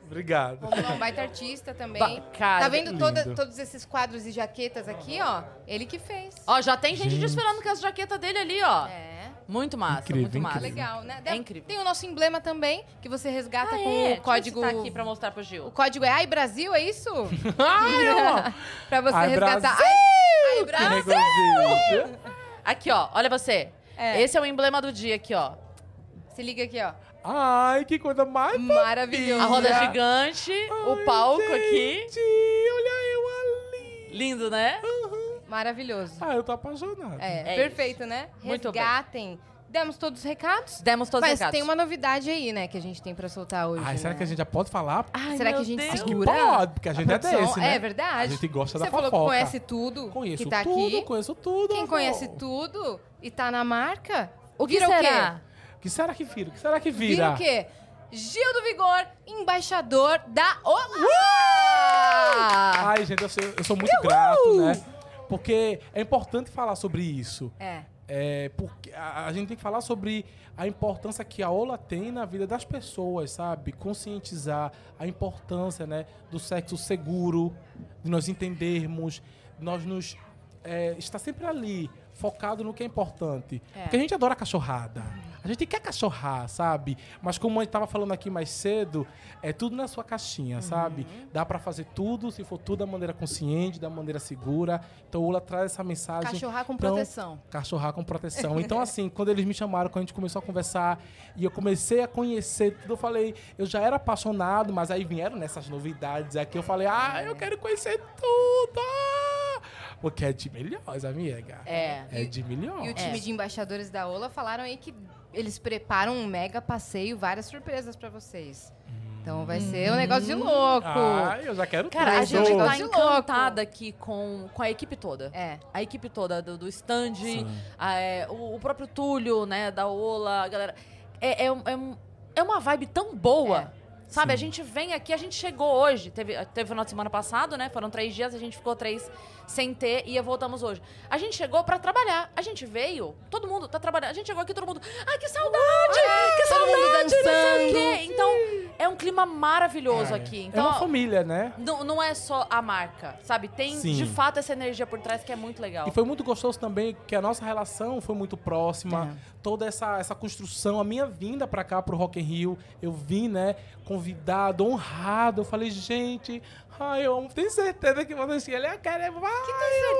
obrigado. Rômulo é um baita artista também. Ba- cara, tá vendo toda- todos esses quadros e jaquetas aqui, ó? Ele que fez. ó, já tem gente Gente. desfilando com as jaquetas dele ali, ó. É. Muito massa, Incrível, muito massa. incrível. Legal, né? É incrível. Tem o nosso emblema também, que você resgata Ah, com é? o código. Deixa eu citar aqui pra mostrar pro O Gil. código é Ai Brasil, é isso? Ai, pra você Ai, resgatar. Brasil! Ai, ai, Brasil! Aqui, ó, olha você. É. Esse é o emblema do dia aqui, ó. Se liga aqui, ó. Ai, que coisa mais Maravilhoso. A roda gigante, o Ai, palco gente, aqui. olha eu ali. Lindo, né? Maravilhoso. Ah, eu tô apaixonado. É, É perfeito, né? Muito bem. Resgatem. Demos todos os recados? Demos todos os Mas recados. tem uma novidade aí, né, que a gente tem pra soltar hoje. Ai, será né? que a gente já pode falar? Ai, Será que a gente Deus. Acho que segura? pode, porque a gente é produção? desse, né? É verdade. A gente gosta Você da falou que fofoca. conhece tudo Conheço que tá tudo, aqui. conheço tudo. Quem amor. conhece tudo e tá na marca, O que vira será? o quê? O que será que vira? O que será que Vira vira? o quê? Gil do Vigor, embaixador da Ola! Ai, gente, eu sou, eu sou muito grato, né? Porque é importante falar sobre isso. É. É, porque a, a gente tem que falar sobre a importância que a Ola tem na vida das pessoas, sabe? Conscientizar a importância, né, do sexo seguro, de nós entendermos, de nós nos é, estar sempre ali, focado no que é importante. É. Porque a gente adora cachorrada. A gente quer cachorrar, sabe? Mas como a gente tava falando aqui mais cedo, é tudo na sua caixinha, sabe? Dá pra fazer tudo, se for tudo da maneira consciente, da maneira segura. Então, o Ola traz essa mensagem. Cachorrar com Então, proteção. Cachorrar com proteção. Então, assim, quando eles me chamaram, quando a gente começou a conversar e eu comecei a conhecer tudo, eu falei, eu já era apaixonado, mas aí vieram nessas novidades aqui. Eu falei, ah, eu quero conhecer tudo! Porque é de milhões, amiga. É. É de milhões. E o time de embaixadores da Ola falaram aí que eles preparam um mega passeio, várias surpresas pra vocês. Então vai ser um negócio de louco. Ai, eu já quero Cara, a tudo. gente tá encantada aqui com, com a equipe toda. É. A equipe toda do, do stand, a, é, o, o próprio Túlio, né, da Ola, a galera. É, é, é, é uma vibe tão boa. Sabe, Sim. a gente vem aqui, a gente chegou hoje. Teve, teve o final de semana passado, né? Foram três dias, a gente ficou três sem ter e voltamos hoje. A gente chegou pra trabalhar. A gente veio, todo mundo tá trabalhando. A gente chegou aqui, todo mundo. Ai, que saudade! que todo mundo saudade! não sei o dançando. quê." Então, é um clima maravilhoso aqui. é Então, uma família, né? não, não é só a marca, sabe? Tem Sim. de fato essa energia por trás que é muito legal. E foi muito gostoso também que a nossa relação foi muito próxima. Toda essa, essa construção, a minha vinda pra cá, pro Rock in Rio, eu vim, né, convidado, honrado. Eu falei, gente, ai, eu amo, tenho certeza que vocês ele é cara, vai.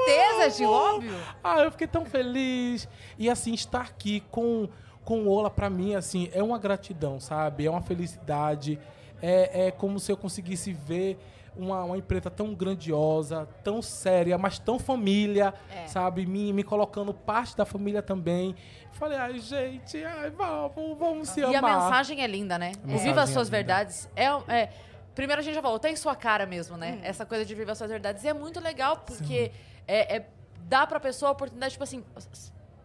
Certeza, Gil, óbvio. Ah, eu fiquei tão feliz. E assim, estar aqui com, com o Ola, pra mim, assim, é uma gratidão, sabe? É uma felicidade. É, é como se eu conseguisse ver uma, uma empresa tão grandiosa, tão séria, mas tão família, É. sabe? Me, me colocando parte da família também. Falei, ai, gente, ai, vamos, vamos se E a amar. mensagem é linda, né? Mensagem Viva as é Suas linda. Verdades é, é- Primeiro a gente já falou, tem sua cara mesmo, Hum. né? Essa coisa de Viva as Suas Verdades. E é muito legal, porque é, é- dá pra pessoa a oportunidade, tipo assim,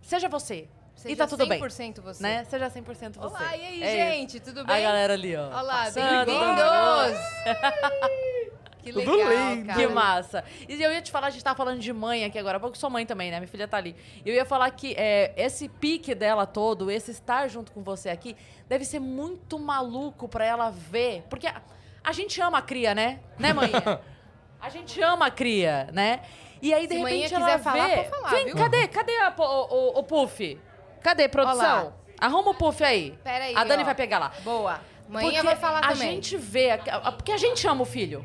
seja você. Seja e tá tudo bem. 100% você. Né? Seja 100% você. Olá, e aí, É gente, tudo isso. bem? A galera ali, ó. Olá, bem-vindos! que Tudo legal, lindo. cara. Que massa. E eu ia te falar, a gente tava falando de mãe aqui agora, porque sou mãe também, né? Minha filha tá ali. Eu ia falar que é, esse pique dela todo, esse estar junto com você aqui, deve ser muito maluco pra ela ver. Porque a, a gente ama a cria, né? Né, mãe? a gente ama a cria, né? E aí, de Se repente, quiser ela falar, vê... pode falar, Vem, viu? cadê? Cadê a o, o- o Puff? Cadê, produção? Olá. Arruma o Puff aí. Pera aí, A Dani ó. vai pegar lá. Boa. Manhã vai falar a também. gente vê... a- a- Porque a gente ama o filho.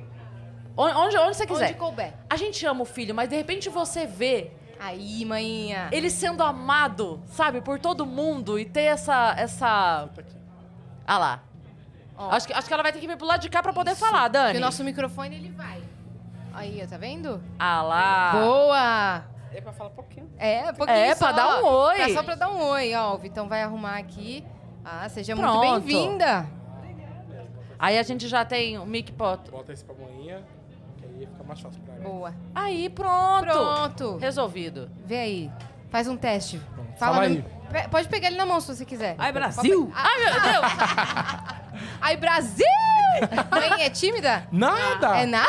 Onde, onde, onde você quiser. Onde couber. A gente ama o filho, mas de repente você vê Aí, manhinha. ele sendo amado, sabe, por todo mundo e ter essa. essa... Ah lá. Ó. Acho que, acho que ela vai ter que vir pro lado de cá pra poder falar, Dani. Porque o nosso microfone, ele vai. Aí, ó, tá vendo? Ah lá. Boa! É pra falar um pouquinho. É, pouquinho É, só. pra dar um oi. É só pra dar um oi, ó. O Vitão vai arrumar aqui. Ah, seja muito Pronto. bem-vinda. Aí a gente já tem o mic pot. Bota esse pra que aí fica mais fácil pra ela. Boa. Aí, pronto. Pronto. Resolvido. Vê aí. Faz um teste. Fala no- aí. Pe- Pode pegar ele na mão se você quiser. Ai, Brasil! Ai, meu Deus. Ai, Brasil! Mãe, é tímida? Nada! É nada?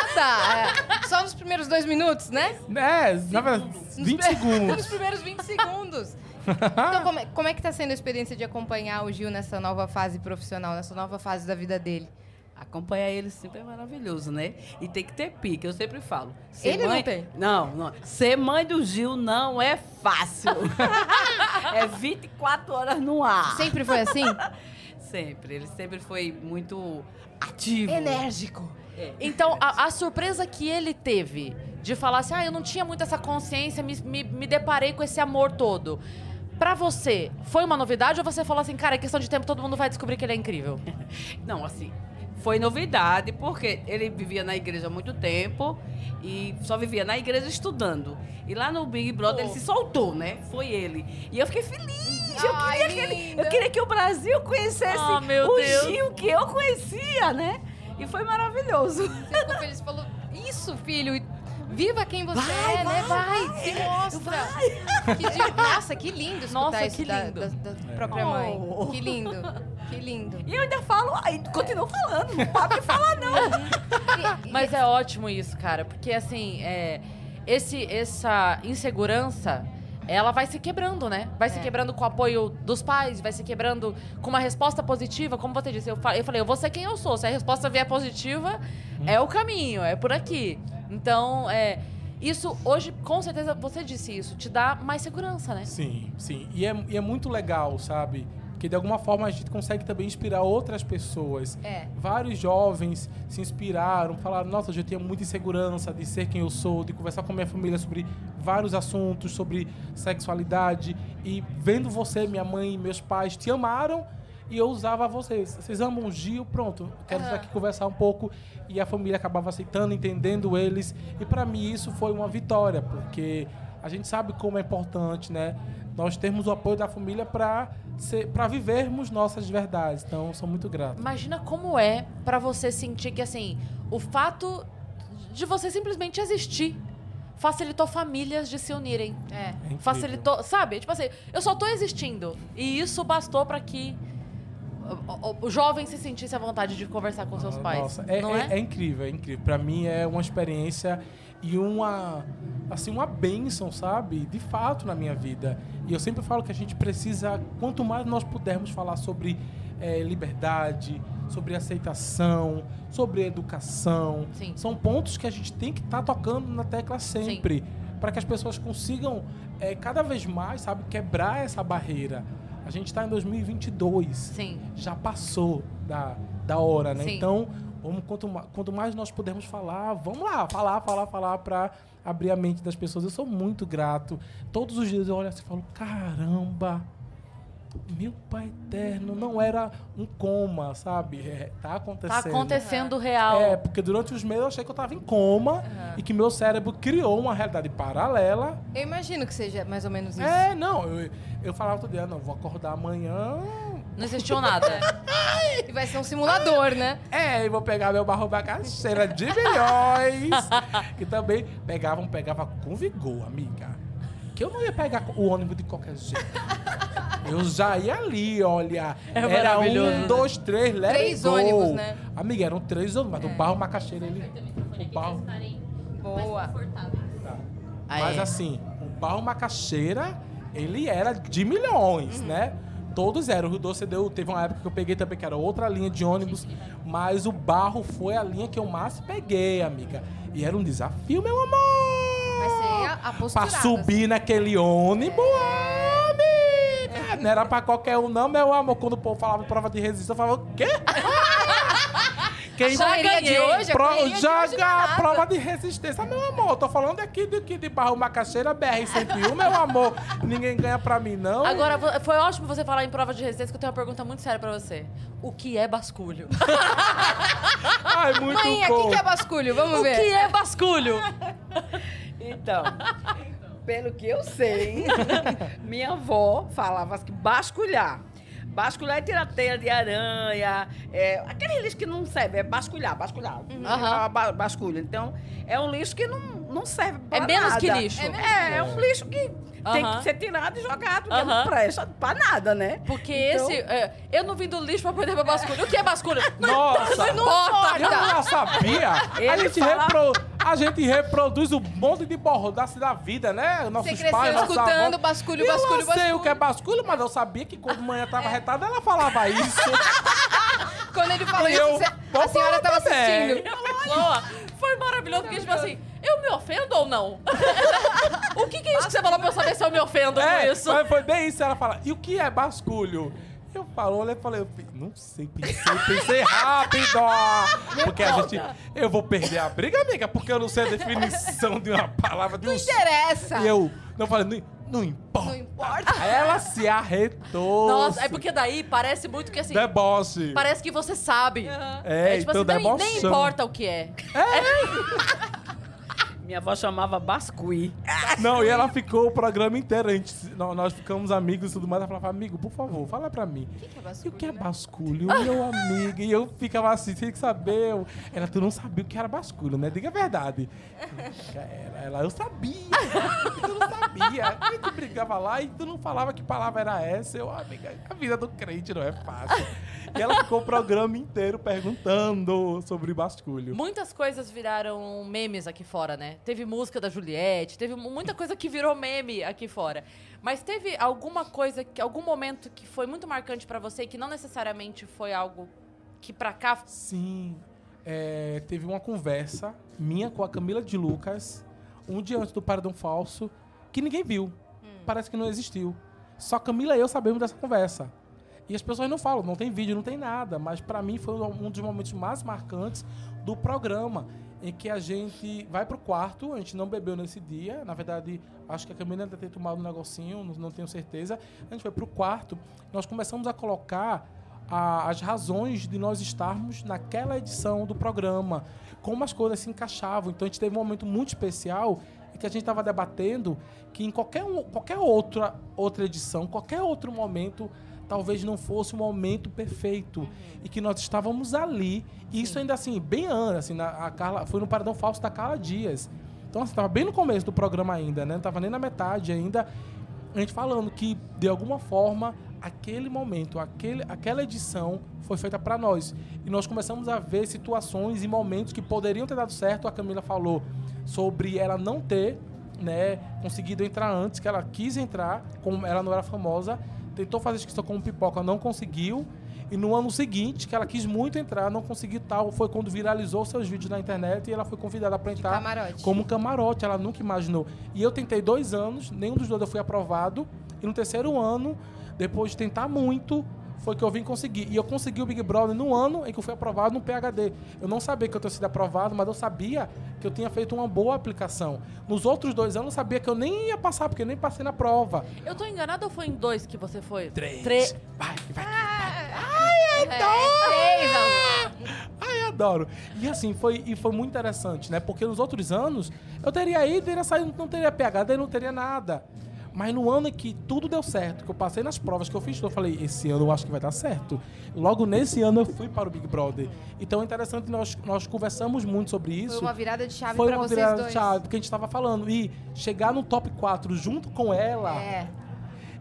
É. Só nos primeiros dois minutos, né? É, na verdade, 20 Nos segundos. primeiros 20 segundos. Então, como é, como é que tá sendo a experiência de acompanhar o Gil nessa nova fase profissional, nessa nova fase da vida dele? Acompanhar ele sempre é maravilhoso, né? E tem que ter pique, eu sempre falo. Ser Ele não mãe- tem? Não, não. Ser mãe do Gil não é fácil. é 24 horas no ar. Sempre foi assim? Sempre. Ele sempre foi muito ativo. Enérgico. É. Então, a, a surpresa que ele teve de falar assim, ah, eu não tinha muito essa consciência, me, me, me deparei com esse amor todo. Pra você, foi uma novidade ou você falou assim, cara, é questão de tempo, todo mundo vai descobrir que ele é incrível? Não, assim, foi novidade, porque ele vivia na igreja há muito tempo e só vivia na igreja estudando. E lá no Big Brother ele se soltou, né? Foi ele. E eu fiquei feliz. Eu Ai, queria, que ele- eu queria que o Brasil conhecesse meu o Deus. Gil que eu conhecia, né? E foi maravilhoso. Você ficou feliz, falou, isso, filho, viva quem você Vai, é, né? vai, Vai, se mostra. Que di- Nossa, que lindo escutar Nossa, isso que da- lindo. Da, da própria mãe. Oh. Que lindo, que lindo. E eu ainda falo, aí continuo falando, não para de falar não. E- Mas é ótimo isso, cara, porque assim, é, esse, essa insegurança, ela vai se quebrando, né? Vai se É. quebrando com o apoio dos pais, vai se quebrando com uma resposta positiva, como você disse. Eu fa- eu falei, eu vou ser quem eu sou. Se a resposta vier positiva, é o caminho, é por aqui. Então, é, isso hoje, com certeza, você disse isso, te dá mais segurança, né? Sim, sim. E é, e é muito legal, sabe? Porque de alguma forma a gente consegue também inspirar outras pessoas. É. Vários jovens se inspiraram, falaram: Nossa, eu tinha muita insegurança de ser quem eu sou, de conversar com a minha família sobre vários assuntos, sobre sexualidade. E vendo você, minha mãe e meus pais te amaram e eu usava vocês. Vocês amam o Gil, pronto. Quero estar aqui conversar um pouco. E a família acabava aceitando, entendendo eles. E para mim isso foi uma vitória, porque a gente sabe como é importante, né? Nós termos o apoio da família para para vivermos nossas verdades. Então, sou muito grato. Imagina como é pra você sentir que, assim, o fato de você simplesmente existir facilitou famílias de se unirem. É. É. Facilitou, sabe? Tipo assim, eu só tô existindo. E isso bastou pra que o, o- jovem se sentisse à vontade de conversar com seus pais. Nossa, é, é- é? é incrível, é incrível. Para mim é uma experiência e uma assim uma bênção, sabe? De fato na minha vida. E eu sempre falo que a gente precisa, quanto mais nós pudermos falar sobre eh, liberdade, sobre aceitação, sobre educação, Sim. são pontos que a gente tem que estar tocando na tecla sempre, para que as pessoas consigam eh, cada vez mais, sabe, quebrar essa barreira. A gente está em 2022 Sim. já passou da, da hora, né? Sim. Então, vamos, quanto, quanto mais nós pudermos falar, vamos lá, falar, falar, falar para abrir a mente das pessoas. Eu sou muito grato. Todos os dias eu olho assim e falo, caramba, meu pai eterno, não era um coma, sabe? É, tá acontecendo. Tá acontecendo real. É, porque durante os meses eu achei que eu tava em coma e que meu cérebro criou uma realidade paralela. Eu imagino que seja mais ou menos isso. É, não, eu, eu falava todo dia, não, vou acordar amanhã, Não existiu nada. E vai ser um simulador, né? É, e vou pegar meu barro bacaxeira de milhões. que também pegavam, pegava com vigor, amiga. Que eu não ia pegar o ônibus de qualquer jeito. Eu já ia ali, olha. É era um, né? dois, três, let Três ônibus, né? Amiga, eram três ônibus, mas o barro macaxeira, ele... O barro... Boa. Tá. Mas assim, o barro macaxeira, ele era de milhões, né? Todos eram. O Rio Doce deu, teve uma época que eu peguei também, que era outra linha de ônibus, mas o barro foi a linha que eu mais peguei, amiga. E era um desafio, meu amor! Vai ser a, a Pra subir naquele ônibus, amiga. Não era pra qualquer um, não, meu amor. Quando o povo falava prova de resistência, eu falava, o quê? Quem A correria de hoje, a Pro- correria de hoje joga nada. prova de resistência, meu amor. Tô falando aqui de, aqui de Barro Macaxeira, BR-101, meu amor. Ninguém ganha pra mim, não. Agora, foi ótimo você falar em prova de resistência, que eu tenho uma pergunta muito séria pra você. O que é basculho? Ai, muito Mãe, aqui que é basculho, vamos o ver. que é basculho? Então, pelo que eu sei, minha avó falava que basculhar. Basculhar é tirar teia de aranha, é, aquele lixo que não serve, é basculhar, basculhar. Aham. É ba- basculha. Então, é um lixo que não, não serve pra É menos nada. que lixo. É, é, um lixo que tem que ser tirado e jogado, que Aham. não presta pra nada, né? Porque Então- esse. é, eu não vim do lixo pra aprender pra basculho. O que é basculho? Nossa, Não importa! eu já sabia. a, Ele gente fala- repro- a gente reproduz um monte de borrodaço da vida, né? Nossos Você cresceu pais, nossos escutando avós. basculho, E basculho, eu não sei basculho. o que é basculho, mas eu sabia que quando manhã tava retada, ela falava isso. Quando ele falou E isso, a senhora tava também. assistindo. Boa. Foi maravilhoso, porque, tipo assim, eu me ofendo ou não? o que, que é isso que você falou pra eu saber se eu me ofendo É, com isso? mas foi bem isso. Ela fala, e o que é basculho? Eu falo, olha, falei, eu não sei, pensei, pensei rápido. Porque a gente, eu vou perder a briga, amiga, porque eu não sei a definição de uma palavra, de um... Interessa. E eu, não falei, não, não importa. Não importa. Ela se arretou. Nossa, é porque daí parece muito que assim. Deboche. Parece que você sabe. É, tipo então assim, nem, nem importa o que é. Minha avó chamava bascui. Não, e ela ficou o programa inteiro. A gente, nós, nós ficamos amigos e tudo mais. Ela falava, amigo, por favor, fala pra mim. O que é E basculho? o que é né? basculho? Meu amigo. E eu ficava assim, sem saber. Eu- Ela, tu não sabia o que era basculho, né? Diga a verdade. Ela, ela, eu sabia. E tu não sabia. A gente brigava lá e tu não falava que palavra era essa. Eu, amiga, a vida do crente não é fácil. E ela ficou o programa inteiro perguntando sobre basculho. Muitas coisas viraram memes aqui fora, né? Teve música da Juliette, teve mu- muita coisa que virou meme aqui fora. Mas teve alguma coisa, que, algum momento que foi muito marcante pra você e que não necessariamente foi algo que pra cá. Sim. É, teve uma conversa minha com a Camila de Lucas um dia antes do Paredão Falso que ninguém viu. Parece que não existiu. Só Camila e eu sabemos dessa conversa. E as pessoas não falam, não tem vídeo, não tem nada. Mas pra mim foi um dos momentos mais marcantes do programa. Em que a gente vai pro quarto, a gente não bebeu nesse dia. Na verdade, acho que a Camila ainda tem tomado um negocinho, não, tenho certeza. A gente foi pro quarto, nós começamos a colocar a- as razões de nós estarmos naquela edição do programa, como as coisas se encaixavam. Então a gente teve um momento muito especial que a gente estava debatendo que em qualquer, um- qualquer outra, outra edição, qualquer outro momento, talvez não fosse o momento perfeito. E que nós estávamos ali. E isso ainda assim, bem antes, assim, na, a Carla, foi no Paradão Falso da Carla Dias. Então, assim, tava bem no começo do programa ainda, né? Não tava nem na metade ainda. A gente falando que, de alguma forma, aquele momento, aquele, aquela edição foi feita para nós. E nós começamos a ver situações e momentos que poderiam ter dado certo. A Camila falou sobre ela não ter né, conseguido entrar antes, que ela quis entrar, como ela não era famosa, tentou fazer inscrição como pipoca, não conseguiu. E no ano seguinte, que ela quis muito entrar, não conseguiu tal, foi quando viralizou seus vídeos na internet e ela foi convidada para entrar camarote. como camarote. Ela nunca imaginou. E eu tentei dois anos, nenhum dos dois eu fui aprovado. E no terceiro ano, depois de tentar muito, foi que eu vim conseguir. E eu consegui o Big Brother no ano em que eu fui aprovado no PHD. Eu não sabia que eu tinha sido aprovado, mas eu sabia que eu tinha feito uma boa aplicação. Nos outros dois anos, eu sabia que eu nem ia passar, porque eu nem passei na prova. Eu tô enganada ou foi em dois que você foi? Três. Tre- Vai, vai. É, três, ó. Ai, adoro. E assim, foi, e foi muito interessante, né? Porque nos outros anos, eu teria ido, teria saído, não teria PHD, não teria nada. Mas no ano em que tudo deu certo, que eu passei nas provas que eu fiz, eu falei, esse ano eu acho que vai dar certo. Logo nesse ano eu fui para o Big Brother. Então é interessante, nós, nós conversamos muito sobre isso. Foi uma virada de chave Foi pra uma vocês virada dois. de chave, porque a gente estava falando. E chegar no top 4 junto com ela É.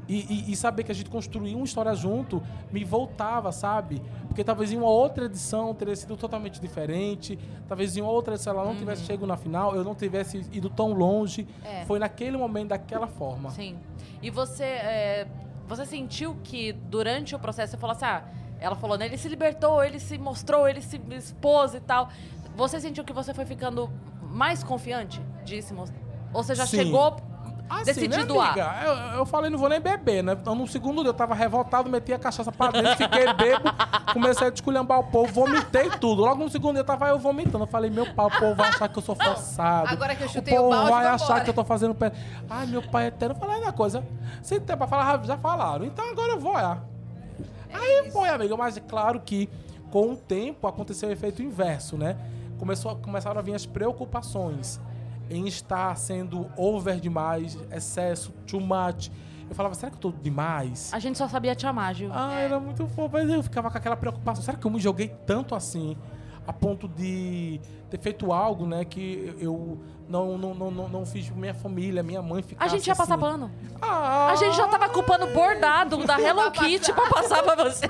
e, e- e saber que a gente construiu uma história junto me voltava, sabe? Porque talvez em uma outra edição teria sido totalmente diferente. Talvez em outra, se ela não tivesse chego na final, eu não tivesse ido tão longe. É. Foi naquele momento, daquela forma. Sim. E você, é, você sentiu que durante o processo você falou assim, ah, ela falou, né? Ele se libertou, ele se mostrou, ele se expôs e tal. Você sentiu que você foi ficando mais confiante de se mostrar? Ou você já Sim. chegou Assim, decidido né, a... amiga? Eu, eu falei, não vou nem beber, né? Então, no segundo dia eu tava revoltado, meti a cachaça pra dentro, fiquei bebo, comecei a desculhambar o povo, vomitei tudo. Logo no segundo dia tava eu vomitando. Eu falei, meu pai, o povo vai achar que eu sou forçado. agora que eu chutei o o povo balde, vai achar que eu tô fazendo pé. Ai, meu pai é eterno. Eu falei, uma coisa. Se tem pra falar, já falaram. Então agora eu vou, é. Aí foi, amiga, mas é claro que com o tempo aconteceu o efeito inverso, né? Começou, a- começaram a vir as preocupações em estar sendo over demais, excesso, too much. Eu falava, será que eu tô demais? A gente só sabia te amar, Gil. Ah, era muito fofo, mas eu ficava com aquela preocupação. Será que eu me joguei tanto assim, a ponto de ter feito algo, né, que eu não, não, não, não, não fiz minha família, minha mãe ficar A gente ia passar assim. pano. Ah, A gente já tava culpando o bordado da Hello Kitty pra passar pra você.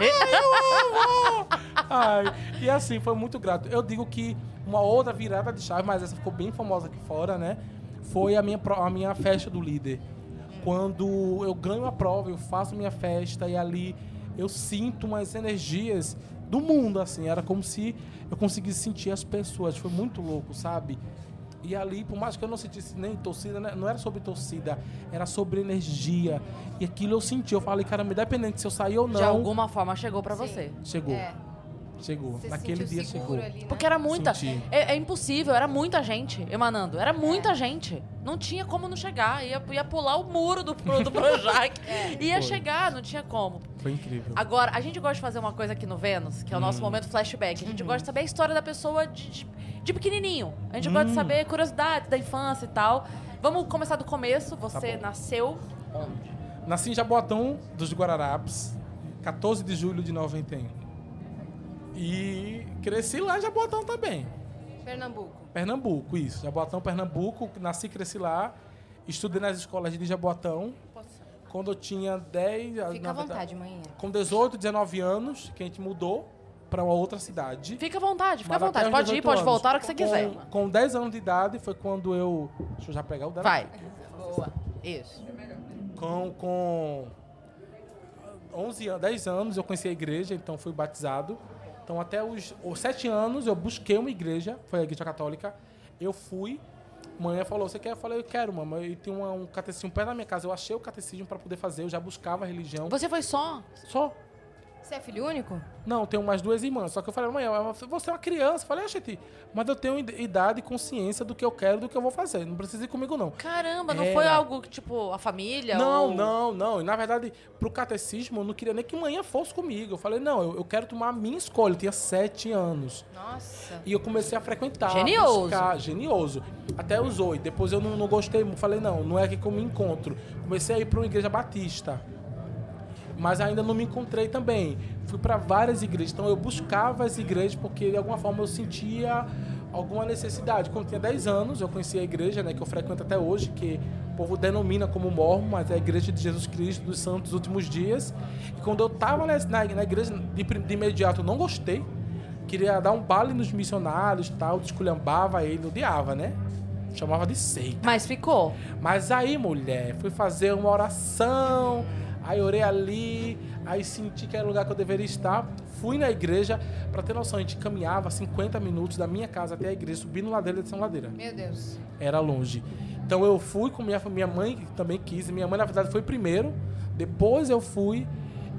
Ai, e assim, foi muito grato. Eu digo que uma outra virada de chave, mas essa ficou bem famosa aqui fora, né? Foi a minha, a minha festa do líder. Quando eu ganho a prova, eu faço minha festa e ali eu sinto umas energias do mundo, assim. Era como se eu conseguisse sentir as pessoas. Foi muito louco, sabe? E ali, por mais que eu não sentisse nem torcida, né? não era sobre torcida, era sobre energia. E aquilo eu senti. Eu falei, caramba, independente se eu sair ou não, De alguma forma chegou pra Sim. você. chegou. É, Chegou. você Naquele dia seguro chegou. ali, né? Porque era muita. É, é impossível, era muita gente emanando. Era muita gente. Não tinha como não chegar. Ia, ia pular o muro do, do Projac. Ia Foi. chegar, não tinha como. Foi incrível. Agora, a gente gosta de fazer uma coisa aqui no Vênus, que é o Hum. nosso momento flashback. A gente Uhum. gosta de saber a história da pessoa de, de, de pequenininho. A gente gosta de Hum. saber curiosidades da infância e tal. Vamos começar do começo. Você bom. nasceu onde? Nasci em Jaboatão dos Guararapes, 14 de julho de 91. E cresci lá em Jaboatão também. Pernambuco. Pernambuco, isso. Jaboatão, Pernambuco. Nasci e cresci lá. Estudei nas escolas de Jaboatão. Quando eu tinha 10... Fica na à vontade, manhã. Com 18, 19 anos, que a gente mudou para uma outra cidade. Fica à vontade, fica à vontade. Pode ir, 18 pode anos. voltar hora que você Com- quiser. Com 10 anos de idade foi quando eu... Deixa eu já pegar o dela. Vai. Boa. Isso. Com, com 11 anos, 10 anos eu conheci a igreja, então fui batizado. Então até os, os 7 anos eu busquei uma igreja, foi a igreja católica. Eu fui, mãe falou, você quer? Eu falei, eu quero, mamãe. E tem uma- um catecismo perto da minha casa. Eu achei o catecismo para poder fazer, eu já buscava a religião. Você foi só? Só. Você é filho único? Não, tenho mais duas irmãs. Só que eu falei, mãe, você é uma criança. Eu falei, ah, gente, mas eu tenho id- idade e consciência do que eu quero, do que eu vou fazer. Não precisa ir comigo, não. Caramba, não Era. foi algo que, tipo, a família? Não, ou... não, não. E na verdade, pro catecismo, eu não queria nem que manhã fosse comigo. Eu falei, não, eu, eu quero tomar a minha escolha. Eu tinha sete anos. Nossa. E eu comecei a frequentar. Genioso. Buscar, genioso. Até os oito. Depois eu não, não gostei. Falei, não, não é aqui que eu me encontro. Comecei a ir para uma igreja batista. Mas ainda não me encontrei também. Fui para várias igrejas. Então eu buscava as igrejas porque de alguma forma eu sentia alguma necessidade. Quando eu tinha 10 anos, eu conheci a igreja, né, que eu frequento até hoje, que o povo denomina como mormon, mas é a igreja de Jesus Cristo dos Santos dos Últimos Dias. E quando eu estava na, na, igreja, de, de imediato eu não gostei. Queria dar um bale nos missionários, tal, desculhambava ele, odiava, né? Chamava de seita. Mas ficou. Mas aí, mulher, fui fazer uma oração, aí orei ali, aí senti que era o lugar que eu deveria estar. Fui na igreja, pra ter noção, a gente caminhava 50 minutos da minha casa até a igreja, subindo ladeira de São Ladeira. Meu Deus. Era longe. Então eu fui com minha família, minha mãe que também quis, minha mãe na verdade foi primeiro, depois eu fui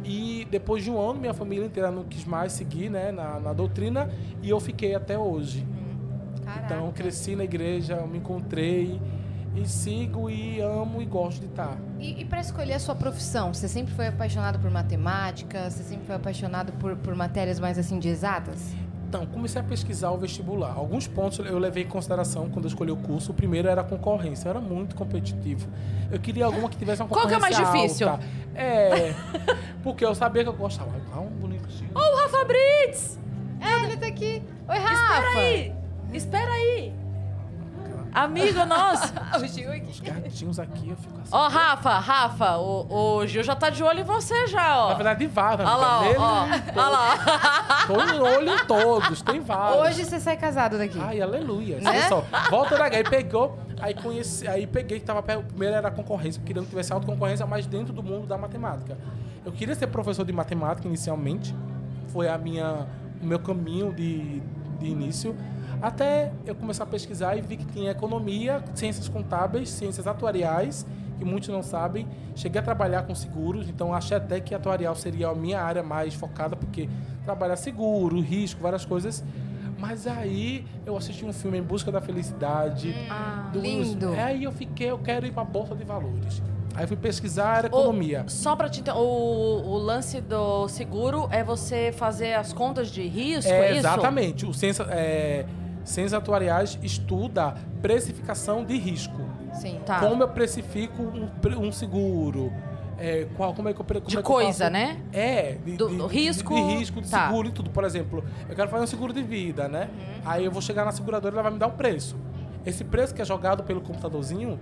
e depois de um ano minha família inteira não quis mais seguir, né, na, na doutrina e eu fiquei até hoje. Caraca. Então, cresci na igreja, me encontrei e sigo e amo e gosto de estar. E, e para escolher a sua profissão, você sempre foi apaixonado por matemática? Você sempre foi apaixonado por, por matérias mais assim de exatas? Então, comecei a pesquisar o vestibular. Alguns pontos eu levei em consideração quando eu escolhi o curso. O primeiro era a concorrência, eu era muito competitivo. Eu queria alguma que tivesse uma Qual que é mais concorrência difícil? alta. É, porque eu sabia que eu gostava. Ah, um bonitinho. Ô, Rafa Brits! É, ele tá aqui. Oi, Rafa. Espera aí! Espera aí! Amigo nosso! O Gil aqui. Os gatinhos aqui, eu fico assim. Ó, Rafa, Rafa, o, o Gil já tá de olho em você já, ó. Na verdade, vaza. Olha lá, ó, ó. Olha lá. Tô no olho em todos, tem vários. Hoje você sai casado daqui. Ai, aleluia. Né? Olha só, volta da aí pegou, aí conheci, aí peguei que tava perto, o primeiro era a concorrência, queria que tivesse autoconcorrência, mas dentro do mundo da matemática. Eu queria ser professor de matemática inicialmente, foi a minha, o meu caminho de, de início. Até eu começar a pesquisar e vi que tinha economia, ciências contábeis, ciências atuariais, que muitos não sabem. Cheguei a trabalhar com seguros, então achei até que atuarial seria a minha área mais focada, porque trabalhar seguro, risco, várias coisas. Mas aí eu assisti um filme Em Busca da Felicidade. Ah, do Will lindo. Smith. Aí eu fiquei, eu quero ir pra Bolsa de Valores. Aí fui pesquisar economia. O- só pra te o, o lance do seguro é você fazer as contas de risco, é, É, exatamente. O ciência, é, ciências atuariais estuda precificação de risco. Sim. Tá. Como eu precifico um, um seguro. É, qual, como é que eu, como De é que eu coisa, faço? né? É, de, Do- de- do de- risco, De, risco, de tá. seguro e tudo. Por exemplo, eu quero fazer um seguro de vida, né? Aí eu vou chegar na seguradora e ela vai me dar um preço. Esse preço que é jogado pelo computadorzinho,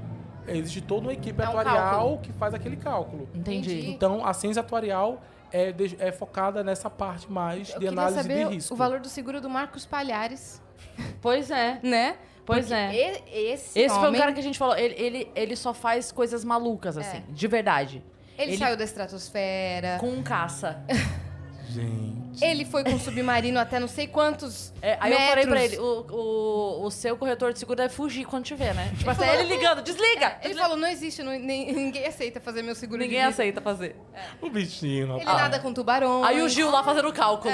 existe toda uma equipe É um atuarial cálculo. que faz aquele cálculo. Entendi. Então, a ciência atuarial é, de- é focada nessa parte mais Eu de análise saber de risco. o valor do seguro do Marcos Palhares, Pois é. né? Pois Porque é. Esse, Esse foi o homem, cara que a gente falou. Ele, ele, ele só faz coisas malucas, assim, de verdade. Ele, ele- saiu da estratosfera. Com um caça. Gente. Ele foi com submarino até não sei quantos É, aí eu metros. falei pra ele, o, o, o seu corretor de seguro deve fugir quando te ver, né? Tipo assim, ele ligando, desliga! Ele falou, não existe, não- nem- ninguém aceita fazer meu seguro Ninguém de vida. aceita fazer. O bichinho. Ele rapaz. nada com tubarões. Aí o Gil lá fazendo o cálculo.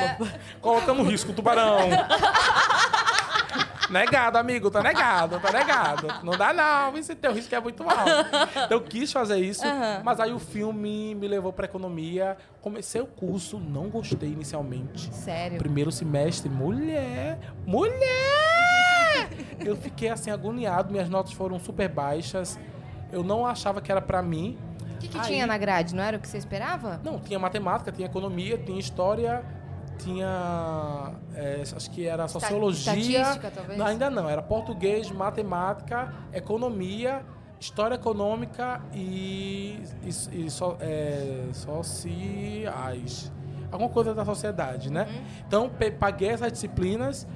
Colocamos risco, tubarão. negado, amigo, tá negado, tá negado. Não dá não, esse teu risco é muito alto. Então eu quis fazer isso, mas aí o filme me levou pra economia. Comecei o curso, não gostei inicialmente. Sério. Primeiro semestre, mulher, mulher! Eu fiquei assim agoniado, minhas notas foram super baixas. Eu não achava que era pra mim. O que, que Aí- tinha na grade? Não era o que você esperava? Não, tinha matemática, tinha economia, tinha história, tinha. é, acho que era sociologia. estatística, talvez? Não, ainda não, era português, matemática, economia, história econômica e, e, e so- é, sociais. Alguma coisa da sociedade, né? Uhum. Então, paguei essas disciplinas.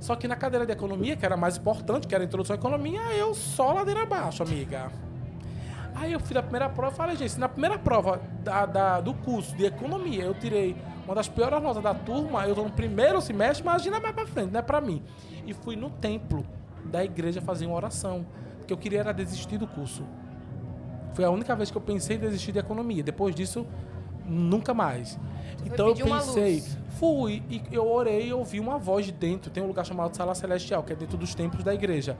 Só que na cadeira de economia, que era mais importante, que era a introdução à economia, eu só ladeira abaixo, amiga. Aí eu fiz a primeira prova e falei, gente, na primeira prova da, da- do curso de economia eu tirei uma das piores notas da turma, eu tô no primeiro semestre, imagina mais pra frente, não é pra mim. E fui no templo da igreja fazer uma oração, porque eu queria era desistir do curso. Foi a única vez que eu pensei em desistir de economia. Depois disso, nunca mais. Então eu pensei, fui e eu orei e ouvi uma voz de dentro. Tem um lugar chamado Sala Celestial, que é dentro dos templos da igreja.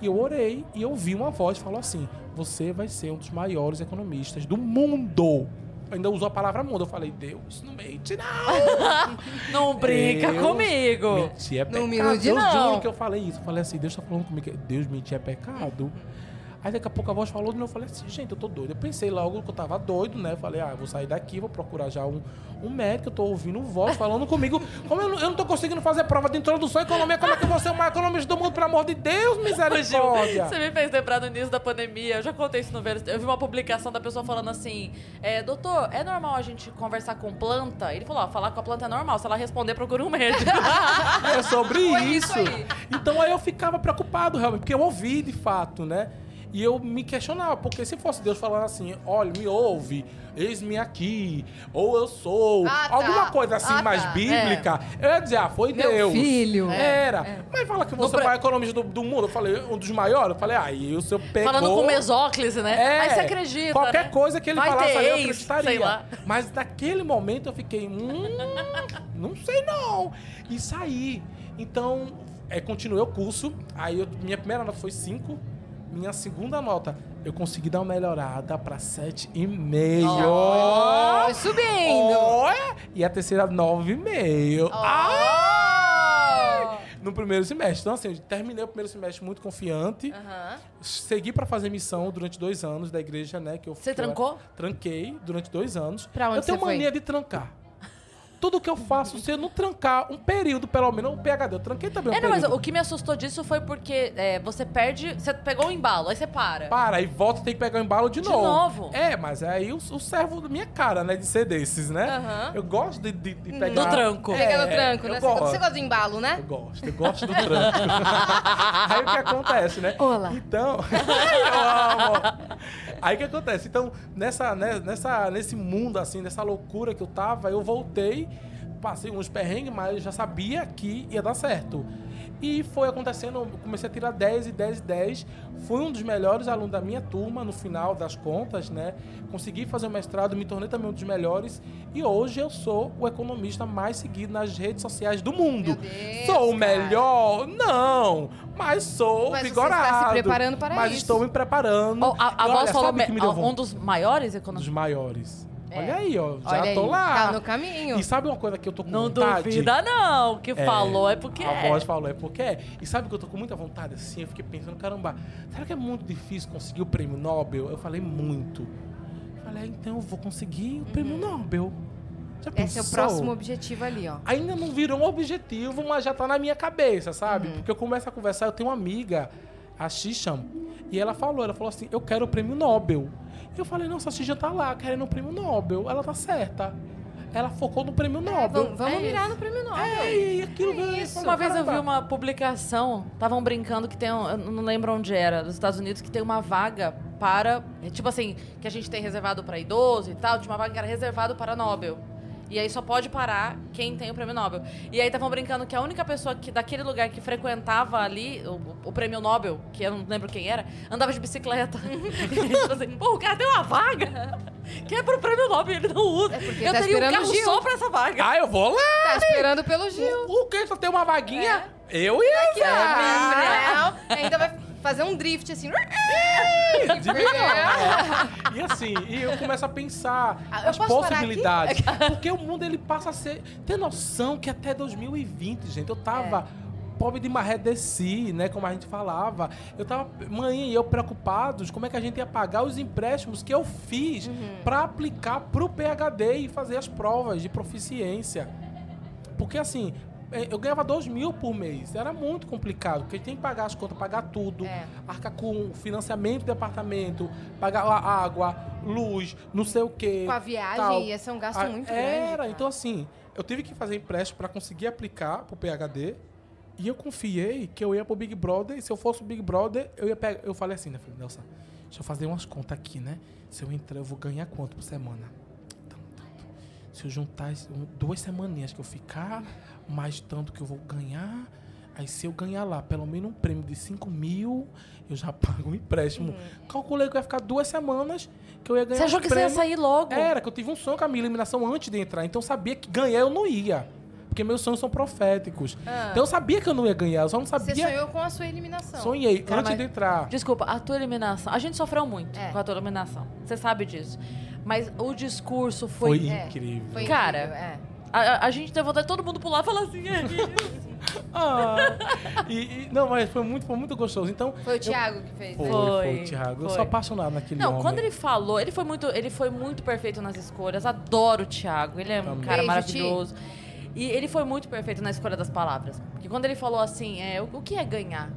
E eu orei e eu vi uma voz que falou assim: Você vai ser um dos maiores economistas do mundo. Ainda usou a palavra mundo. Eu falei, Deus, não mente, não. Não brinca Deus, comigo. Mentir é Não pecado. me ilude, eu não. juro que eu falei isso. Eu falei assim, Deus tá falando comigo. Deus mentir é pecado. Aí daqui a pouco a voz falou de novo. Eu falei assim, gente, eu tô doido. Eu pensei logo que eu tava doido, né? Falei, ah, eu vou sair daqui, vou procurar já um, um médico. Eu tô ouvindo voz falando comigo. Como eu não, eu não tô conseguindo fazer prova de introdução à economia, como é que eu vou ser o maior economista do mundo, pelo amor de Deus, misericórdia? você me fez lembrar no início da pandemia. Eu já contei isso no Vênus. Eu vi uma publicação da pessoa falando assim: é, Doutor, é normal a gente conversar com planta? Ele falou: ó, falar com a planta é normal. Se ela responder, procura um médico. É sobre isso. isso aí. Então aí eu ficava preocupado, realmente, porque eu ouvi de fato, né? E eu me questionava, porque se fosse Deus falando assim, olha, me ouve, eis-me aqui, ou eu sou, Ah, tá. alguma coisa assim Ah, mais tá. bíblica, eu ia dizer, ah, foi Meu Deus. filho. Era. Mas fala que você é o maior economista do, do mundo. Eu falei, um dos maiores. Eu falei, aí o seu pegou... Falando com mesóclise, né? É, Aí você acredita. Qualquer né? coisa que ele Vai falasse eu acreditaria. sei lá. Mas naquele momento eu fiquei, hum, não sei não. E saí. Então, é, continuei o curso. Aí eu- minha primeira nota foi 5. Minha segunda nota, eu consegui dar uma melhorada pra 7,5. Foi subindo. Olha! E a terceira, 9,5. Oh! No primeiro semestre. Então, assim, eu terminei o primeiro semestre muito confiante. Aham. Segui pra fazer missão durante dois anos da igreja, né? Que eu, Você que eu trancou? tranquei durante dois anos. Pra onde eu tenho você foi? mania de trancar. Tudo que eu faço, se eu não trancar um período, pelo menos, um PHD, eu tranquei também um É, não, mas período. o que me assustou disso foi porque é, você perde. Você pegou o embalo, aí você para. Para, aí volta e tem que pegar o embalo de, De novo. novo. É, mas aí o, o servo da minha cara, né? De ser desses, né? Aham. Eu gosto de, de, de pegar... Do tranco. Pega É, no tranco, né? Você gosta, gosto. você gosta do embalo, né? Eu gosto, eu gosto do tranco. aí o que acontece, né? Olá. Então. Aí o que acontece? Então, nessa, né, nessa, nesse mundo, assim, nessa loucura que eu tava, eu voltei, passei uns perrengues, mas eu já sabia que ia dar certo. E foi acontecendo, eu comecei a tirar 10 e 10 e 10. Fui um dos melhores alunos da minha turma no final das contas, né? Consegui fazer o mestrado, me tornei também um dos melhores. E hoje eu sou o economista mais seguido nas redes sociais do mundo. Deus, sou o cara. melhor? Não! Mas sou Mas você vigorado. está se preparando para mas isso. estou me preparando. Oh, a a voz falou me- um dos maiores dos economistas. maiores. É. Olha aí, ó. Já Olha tô aí, lá. Tá no caminho. E sabe uma coisa que eu tô com Não vontade? duvida, não. O que falou é porque A é. voz falou, é porque é. E sabe que eu tô com muita vontade assim? Eu fiquei pensando, caramba, será que é muito difícil conseguir o prêmio Nobel? Eu falei, muito. Eu falei, ah, então eu vou conseguir o prêmio Nobel. Já Esse é o pensou? próximo objetivo ali, ó. Ainda não virou um objetivo, mas já tá na minha cabeça, sabe? Uhum. Porque eu começo a conversar, eu tenho uma amiga, a Xixam, e ela falou, ela falou assim, eu quero o prêmio Nobel. Eu falei, nossa, a Xixam tá lá, querendo o prêmio Nobel. Ela tá certa. Ela focou no prêmio É, Nobel. vamos vamos É mirar isso. no prêmio Nobel. É, e aquilo veio- isso. Uma vez eu vi uma publicação, estavam brincando que tem, um, eu não lembro onde era, dos Estados Unidos, que tem uma vaga para, tipo assim, que a gente tem reservado para idoso e tal, tinha uma vaga que era reservado para Nobel. E aí só pode parar quem tem o prêmio Nobel. E aí estavam brincando que a única pessoa que daquele lugar que frequentava ali o, o prêmio Nobel, que eu não lembro quem era, andava de bicicleta. tipo assim, pô, o cara tem uma vaga que é pro prêmio Nobel e ele não usa. É porque eu tá teria um esperando o carro só pra essa vaga. Ah, eu vou lá! Tá esperando pelo Gil. O, o que? Só tem uma vaguinha? Eu ia usar! Não, ainda vai fazer um drift assim. De melhor. E assim, e eu começo a pensar Ah, as possibilidades. Porque o mundo ele passa a ser. Tem noção que até 2020, gente, eu tava. É. Pobre de maré desci, né? Como a gente falava. Eu tava, mãe e eu preocupados como é que a gente ia pagar os empréstimos que eu fiz Uhum. pra aplicar pro PHD e fazer as provas de proficiência. Porque assim, eh, eu ganhava 2 mil por mês. Era muito complicado, porque tem que pagar as contas, pagar tudo, É. arcar com financiamento do apartamento, pagar a água, luz, não sei o quê. Com a viagem, tal. ia ser um gasto Ah, muito grande. Era, então assim, eu tive que fazer empréstimo para conseguir aplicar pro PHD. E eu confiei que eu ia pro Big Brother, e se eu fosse o Big Brother, eu ia pegar. Eu falei assim, né? Falei, Nelson, deixa eu fazer umas contas aqui, né? Se eu entrar, eu vou ganhar quanto por semana? Tanto, tanto. Se eu juntar duas semaninhas que eu ficar, mais tanto que eu vou ganhar. Aí se eu ganhar lá pelo menos um prêmio de 5 mil, eu já pago um empréstimo. Calculei que ia ficar duas semanas que eu ia ganhar Você achou um que você ia prêmio. sair logo? Era, que eu tive um sonho com a minha eliminação antes de entrar. Então eu sabia que ganhar eu não ia. Porque meus sonhos são proféticos. Ah. Então eu sabia que eu não ia ganhar. Eu só não Você sabia. sonhou com a sua eliminação. Sonhei Cara, antes mas- de entrar. Desculpa, a tua eliminação. A gente sofreu muito É. com a tua eliminação. Você sabe disso. Mas o discurso foi. Foi É, incrível. Foi Cara, incrível, é. A, a- gente deu vontade de todo mundo pular e falar assim. "É, Ah, e, e- não, mas foi muito, foi muito gostoso. Então. Foi o eu- Thiago que fez, Foi, né? foi, Foi, o Thiago. Eu foi. sou apaixonado naquele Não, homem. quando ele falou, ele foi muito, ele foi muito perfeito nas escolhas. Adoro o Thiago. Ele é um Também. cara Beijo, maravilhoso. E ele foi muito perfeito na escolha das palavras. Porque quando ele falou assim, é, o, o que é ganhar?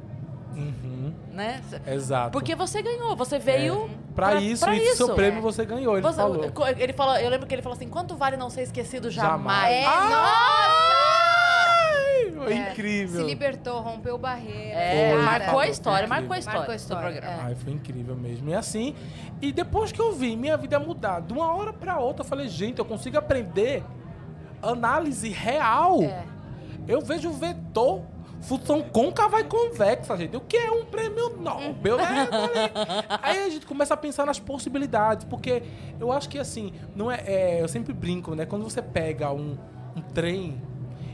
Uhum, Né? exato. Porque você ganhou, você veio. Pra, isso, pra e isso. seu prêmio você ganhou, ele Você- falou. Ele falou, eu lembro que ele falou assim: quanto vale não ser esquecido jamais? Jamais. É, Ai, foi É, incrível. Se libertou, rompeu barreira. É, Foi, marcou a história, marcou a história, Marcou a história, do programa. é. Ai, foi incrível mesmo. E assim, e depois que eu vi minha vida mudar de uma hora pra outra, eu falei, gente, eu consigo aprender análise real. É. Eu vejo o vetor, função côncava e convexa, gente. O que é um prêmio Nobel, né? Aí a gente começa a pensar nas possibilidades, porque eu acho que assim, não é, é, eu sempre brinco, né? Quando você pega um, um trem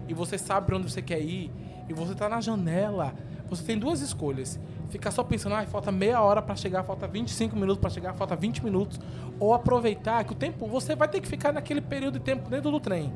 e você sabe onde você quer ir e você tá na janela, você tem duas escolhas. Ficar só pensando, ah, falta meia hora pra chegar, falta 25 minutos pra chegar, falta 20 minutos, ou aproveitar que o tempo, você vai ter que ficar naquele período de tempo dentro do trem.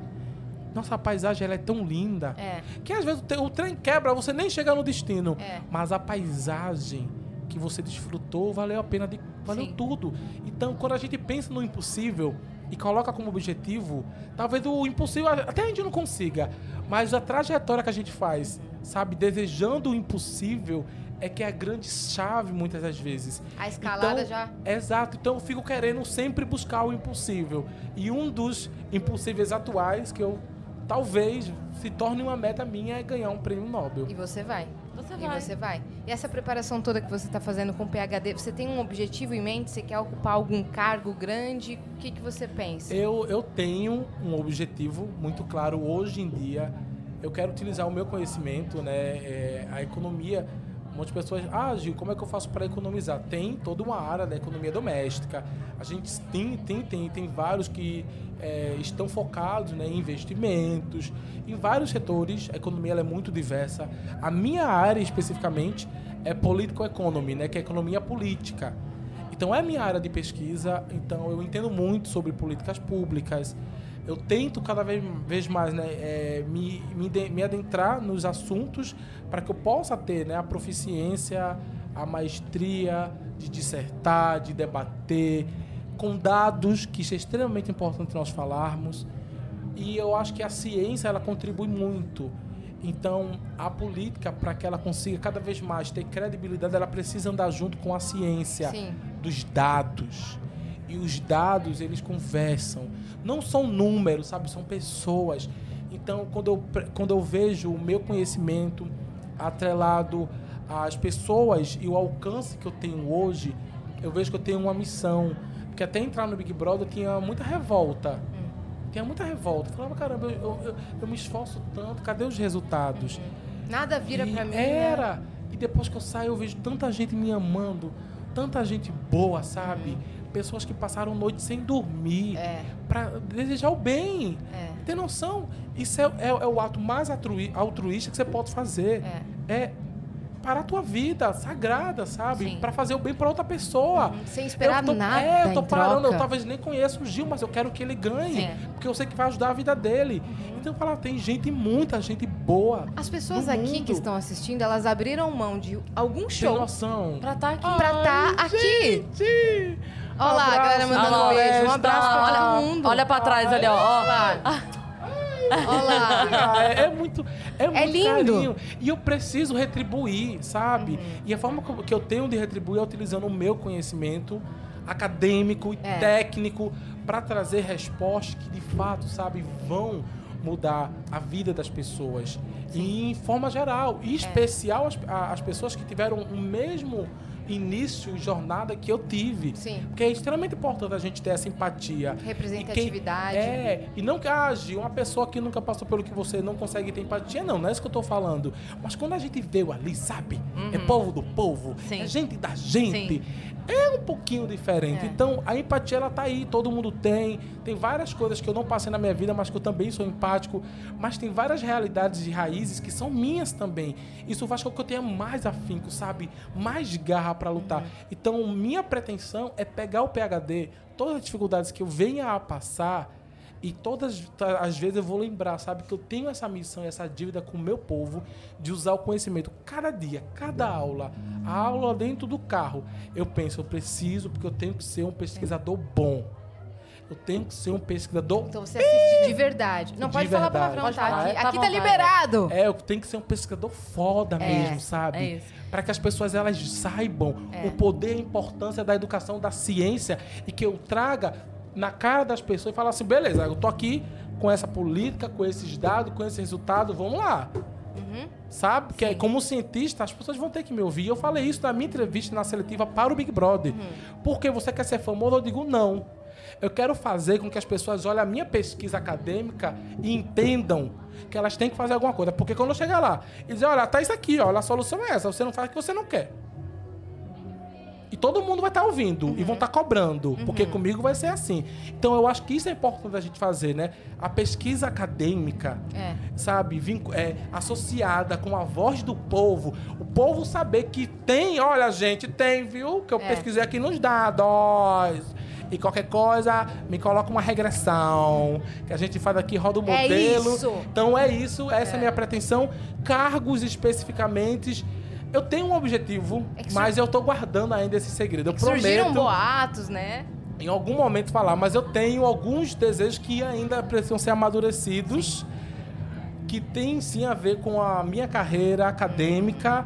Nossa, a paisagem ela é tão linda É. que às vezes o, trem quebra, você nem chega no destino. É. Mas a paisagem que você desfrutou valeu a pena, de, valeu Sim. tudo. Então, quando a gente pensa no impossível e coloca como objetivo, talvez o impossível até a gente não consiga, mas a trajetória que a gente faz, sabe, desejando o impossível, é que é a grande chave muitas das vezes. A escalada Então, já. Exato, então eu fico querendo sempre buscar o impossível. E um dos impossíveis atuais que eu talvez se torne uma meta minha é ganhar um prêmio Nobel. E você vai. Você E vai. você vai. E essa preparação toda que você está fazendo com o PHD, você tem um objetivo em mente? Você quer ocupar algum cargo grande? O que, que você pensa? Eu, eu tenho um objetivo muito claro hoje em dia. eu quero utilizar o meu conhecimento, né, é, a economia. Muitas pessoas, ah, Gil, como é que eu faço para economizar? Tem toda uma área da economia doméstica. A gente tem, tem, tem, tem vários que é, estão focados né, em investimentos, em vários setores. A economia é muito diversa. A minha área especificamente é political economy, né, que é economia política. Então é minha área de pesquisa, então eu entendo muito sobre políticas públicas. Eu tento cada vez mais né, é, me, me, me, adentrar nos assuntos para que eu possa ter né, a proficiência, a maestria de dissertar, de debater, com dados, que isso é extremamente importante nós falarmos. E eu acho que a ciência ela contribui muito então, a política, para que ela consiga cada vez mais ter credibilidade, ela precisa andar junto com a ciência Sim. dos dados. E os dados, eles conversam. Não são números, sabe? São pessoas. Então, quando eu, quando eu vejo o meu conhecimento atrelado às pessoas e o alcance que eu tenho hoje, eu vejo que eu tenho uma missão. Porque até entrar no Big Brother eu tinha muita revolta tinha muita revolta. Eu falava, caramba, eu, eu, eu, me esforço tanto, cadê os resultados? Nada vira para mim. Né? Era. Né? E depois que eu saio, eu vejo tanta gente me amando, tanta gente boa, sabe? Uhum. Pessoas que passaram noite sem dormir é. para desejar o bem. É. Tem noção? Isso é, é, é, o ato mais altruísta que você pode fazer. É. é para a tua vida sagrada, sabe? Para fazer o bem para outra pessoa. Uhum. Sem esperar eu tô, nada. É, eu tô parando, troca. eu talvez nem conheço o Gil, mas eu quero que ele ganhe. É. Porque eu sei que vai ajudar a vida dele. Uhum. Então, fala, tem gente, muita gente boa. As pessoas aqui que estão assistindo, elas abriram mão de algum show. Tem noção. Pra estar tá aqui. Pra estar tá aqui. Olha lá, a galera mandando um beijo. Um abraço pra todo mundo. Olha pra trás ali, ó. Olha Olá. É, é, muito, é, é muito lindo. Carinho. E eu preciso retribuir, sabe? Uhum. E a forma que eu tenho de retribuir é utilizando o meu conhecimento acadêmico e é. técnico para trazer respostas que de fato, sabe, vão mudar a vida das pessoas. Sim. E em forma geral, e é. especial as, as pessoas que tiveram o mesmo início, jornada que eu tive. Sim. Porque é extremamente importante a gente ter essa empatia. Representatividade. E quem, é, e não que age uma pessoa que nunca passou pelo que você não consegue ter empatia, não, não é isso que eu tô falando. Mas quando a gente veio ali, sabe? É uhum. É povo do povo, Sim. é gente da gente. Sim. É um pouquinho diferente. É. Então, a empatia, ela tá aí, todo mundo tem. Tem várias coisas que eu não passei na minha vida, mas que eu também sou empático. Mas tem várias realidades e raízes que são minhas também. Isso faz com que eu tenha mais afinco, sabe? Mais garra para lutar. Uhum. Então, minha pretensão é pegar o PhD, todas as dificuldades que eu venha a passar, e todas as vezes eu vou lembrar, sabe, que eu tenho essa missão, essa dívida com o meu povo de usar o conhecimento cada dia, cada aula, a aula dentro do carro. Eu penso, eu preciso, porque eu tenho que ser um pesquisador bom. Eu tenho que ser um pesquisador. Então você assiste de verdade. Não, de pode verdade. falar palavrão, tá? Aqui, é, aqui tá liberado. É, eu tenho que ser um pesquisador foda é, mesmo, sabe? É isso para que as pessoas elas saibam é. o poder e a importância da educação, da ciência e que eu traga na cara das pessoas e falar assim, beleza, eu tô aqui com essa política, com esses dados, com esse resultado, vamos lá. Uhum. Sabe? Porque Sim. como cientista, as pessoas vão ter que me ouvir. Eu falei isso na minha entrevista na seletiva para o Big Brother. Uhum. Porque você quer ser famoso? Eu digo não. Eu quero fazer com que as pessoas olhem a minha pesquisa acadêmica e entendam que elas têm que fazer alguma coisa. Porque quando eu chegar lá e dizer, olha, tá isso aqui, olha, a solução é essa, você não faz o que você não quer. E todo mundo vai estar tá ouvindo uhum. e vão estar tá cobrando, uhum. porque comigo vai ser assim. Então eu acho que isso é importante a gente fazer, né? A pesquisa acadêmica, é. sabe, é, associada com a voz do povo, o povo saber que tem, olha, gente, tem, viu? Que eu é. pesquisei aqui nos dados e qualquer coisa me coloca uma regressão. Que a gente faz aqui, roda o é modelo. É isso. Então é isso, essa é, é a minha pretensão. Cargos especificamente. Eu tenho um objetivo, é mas eu tô guardando ainda esse segredo. Eu é prometo. Surgiram boatos, né? Em algum momento falar, mas eu tenho alguns desejos que ainda precisam ser amadurecidos, que tem sim a ver com a minha carreira acadêmica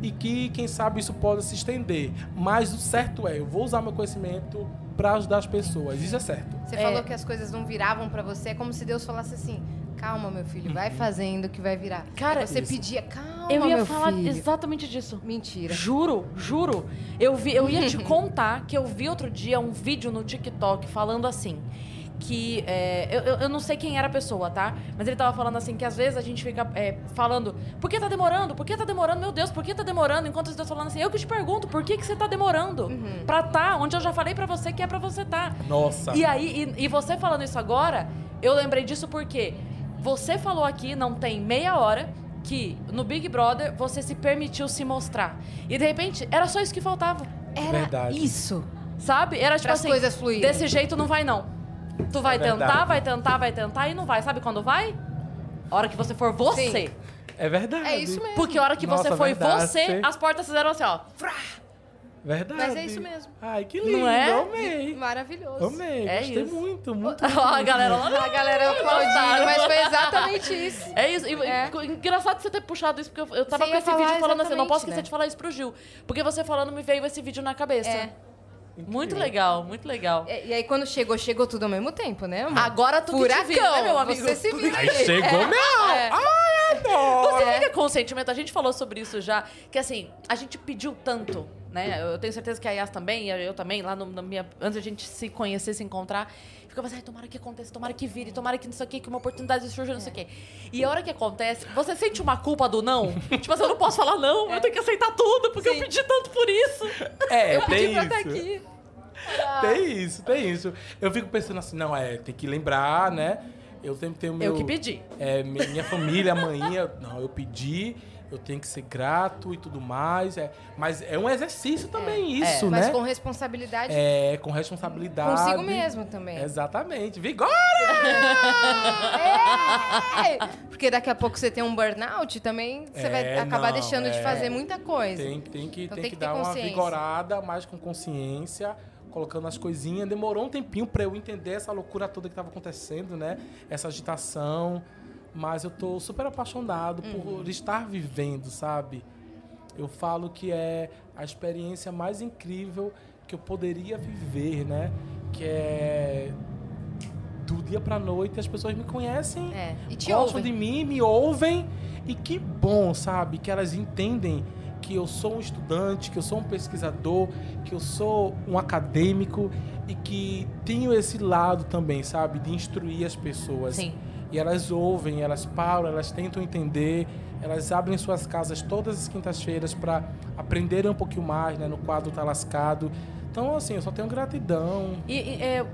e que, quem sabe, isso possa se estender. Mas o certo é, eu vou usar meu conhecimento para ajudar as pessoas. Isso é certo. Você é. falou que as coisas não viravam para você, é como se Deus falasse assim: calma, meu filho, vai uhum. fazendo que vai virar. Cara, Aí você isso. pedia, calma, Eu ia meu falar filho. exatamente disso. Mentira. Juro, juro. Eu, vi, eu ia te contar que eu vi outro dia um vídeo no TikTok falando assim que. é, eu, eu- não sei quem era a pessoa, tá? Mas ele tava falando assim que às vezes a gente fica é, falando, por que tá demorando? Por que tá demorando? Meu Deus, por que tá demorando? Enquanto você tá falando assim, eu que te pergunto, por que, que você tá demorando? Pra tá, onde eu já falei pra você que é pra você tá. Nossa. E aí, e, e você falando isso agora, eu lembrei disso porque você falou aqui, não tem meia hora, que no Big Brother você se permitiu se mostrar. E de repente, era só isso que faltava. Era Verdade. isso. Sabe? Era tipo Pras assim, coisas fluírem. desse jeito não vai não. Tu vai É tentar, vai tentar, vai tentar e não vai. Sabe quando vai? A hora que você for você. Sim. É verdade. É isso mesmo. Porque a hora que você Nossa, foi verdade. você, as portas fizeram assim, ó. Frá! Verdade. Mas é isso mesmo. Ai, que lindo. Não é? Amei. Maravilhoso. Amei. É Gostei isso. muito, muito. Ó, a galera lá. A galera aplaudindo, mas foi exatamente isso. É isso. E, É. engraçado você ter puxado isso, porque eu, eu tava Você com esse vídeo falando assim, não posso esquecer né? de falar isso pro Gil. Porque você falando me veio esse vídeo na cabeça. É. Muito legal, muito legal. E, e aí, quando chegou, chegou tudo ao mesmo tempo, né, amor? Agora tu que Furacão, te vira, né, meu amigo? Você se vira Aí chegou, não! É. Ai, adoro! Você fica com o sentimento, a gente falou sobre isso já, que assim, a gente pediu tanto, né? Eu tenho certeza que a Yas também, e eu também, lá no, na minha, antes da gente se conhecer, se encontrar, ficava assim, ai, tomara que aconteça, tomara que vire, tomara que não sei o quê, que uma oportunidade surja, não sei o quê. E a hora que acontece, você sente uma culpa do não? tipo assim, eu não posso falar não, eu tenho que aceitar tudo, porque Sim. eu pedi tanto por isso. É, Eu pedi tem pra isso. estar aqui. Tem isso, tem isso. Eu fico pensando assim, não, é, tem que lembrar, né? Eu sempre tenho meu. Eu que pedi. É, mi- minha família, a manhinha, não, eu pedi, eu tenho que ser grato e tudo mais. É, mas é um exercício também, isso, Mas né? com responsabilidade É, com responsabilidade. consigo mesmo também. Exatamente. Vigor! É, Porque daqui a pouco você tem um burnout, também você vai É, acabar não, deixando de é. fazer muita coisa. Tem, tem que, Então tem tem que, que dar uma vigorada, mais com consciência, colocando as coisinhas. Demorou um tempinho pra eu entender essa loucura toda que tava acontecendo, né? Essa agitação. Mas eu tô super apaixonado Uhum. por estar vivendo, sabe? Eu falo que é a experiência mais incrível que eu poderia viver, né? Que é do dia pra noite as pessoas me conhecem É, e gostam ouvem. de mim, me ouvem e que bom, sabe? Que elas entendem que eu sou um estudante, que eu sou um pesquisador, que eu sou um acadêmico e que tenho esse lado também, sabe? De instruir as pessoas. Sim. E elas ouvem, elas param, elas tentam entender, elas abrem suas casas todas as quintas-feiras para aprenderem um pouquinho mais, né? No quadro Tá Lascado. Então, assim, eu só tenho gratidão. E, e, é,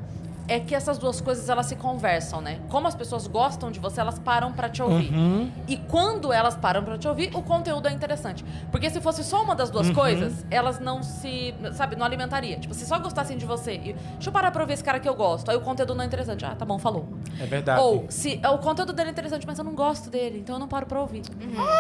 é que essas duas coisas elas se conversam, né? Como as pessoas gostam de você, elas param pra te ouvir. Uhum. E quando elas param pra te ouvir, o conteúdo é interessante. Porque se fosse só uma das duas Uhum. coisas, elas não se, sabe, não alimentaria. Tipo, se só gostassem de você, e, deixa eu parar pra ouvir esse cara que eu gosto, aí o conteúdo não é interessante. Ah, tá bom, falou. É verdade. Ou, se o conteúdo dele é interessante, mas eu não gosto dele, então eu não paro pra ouvir.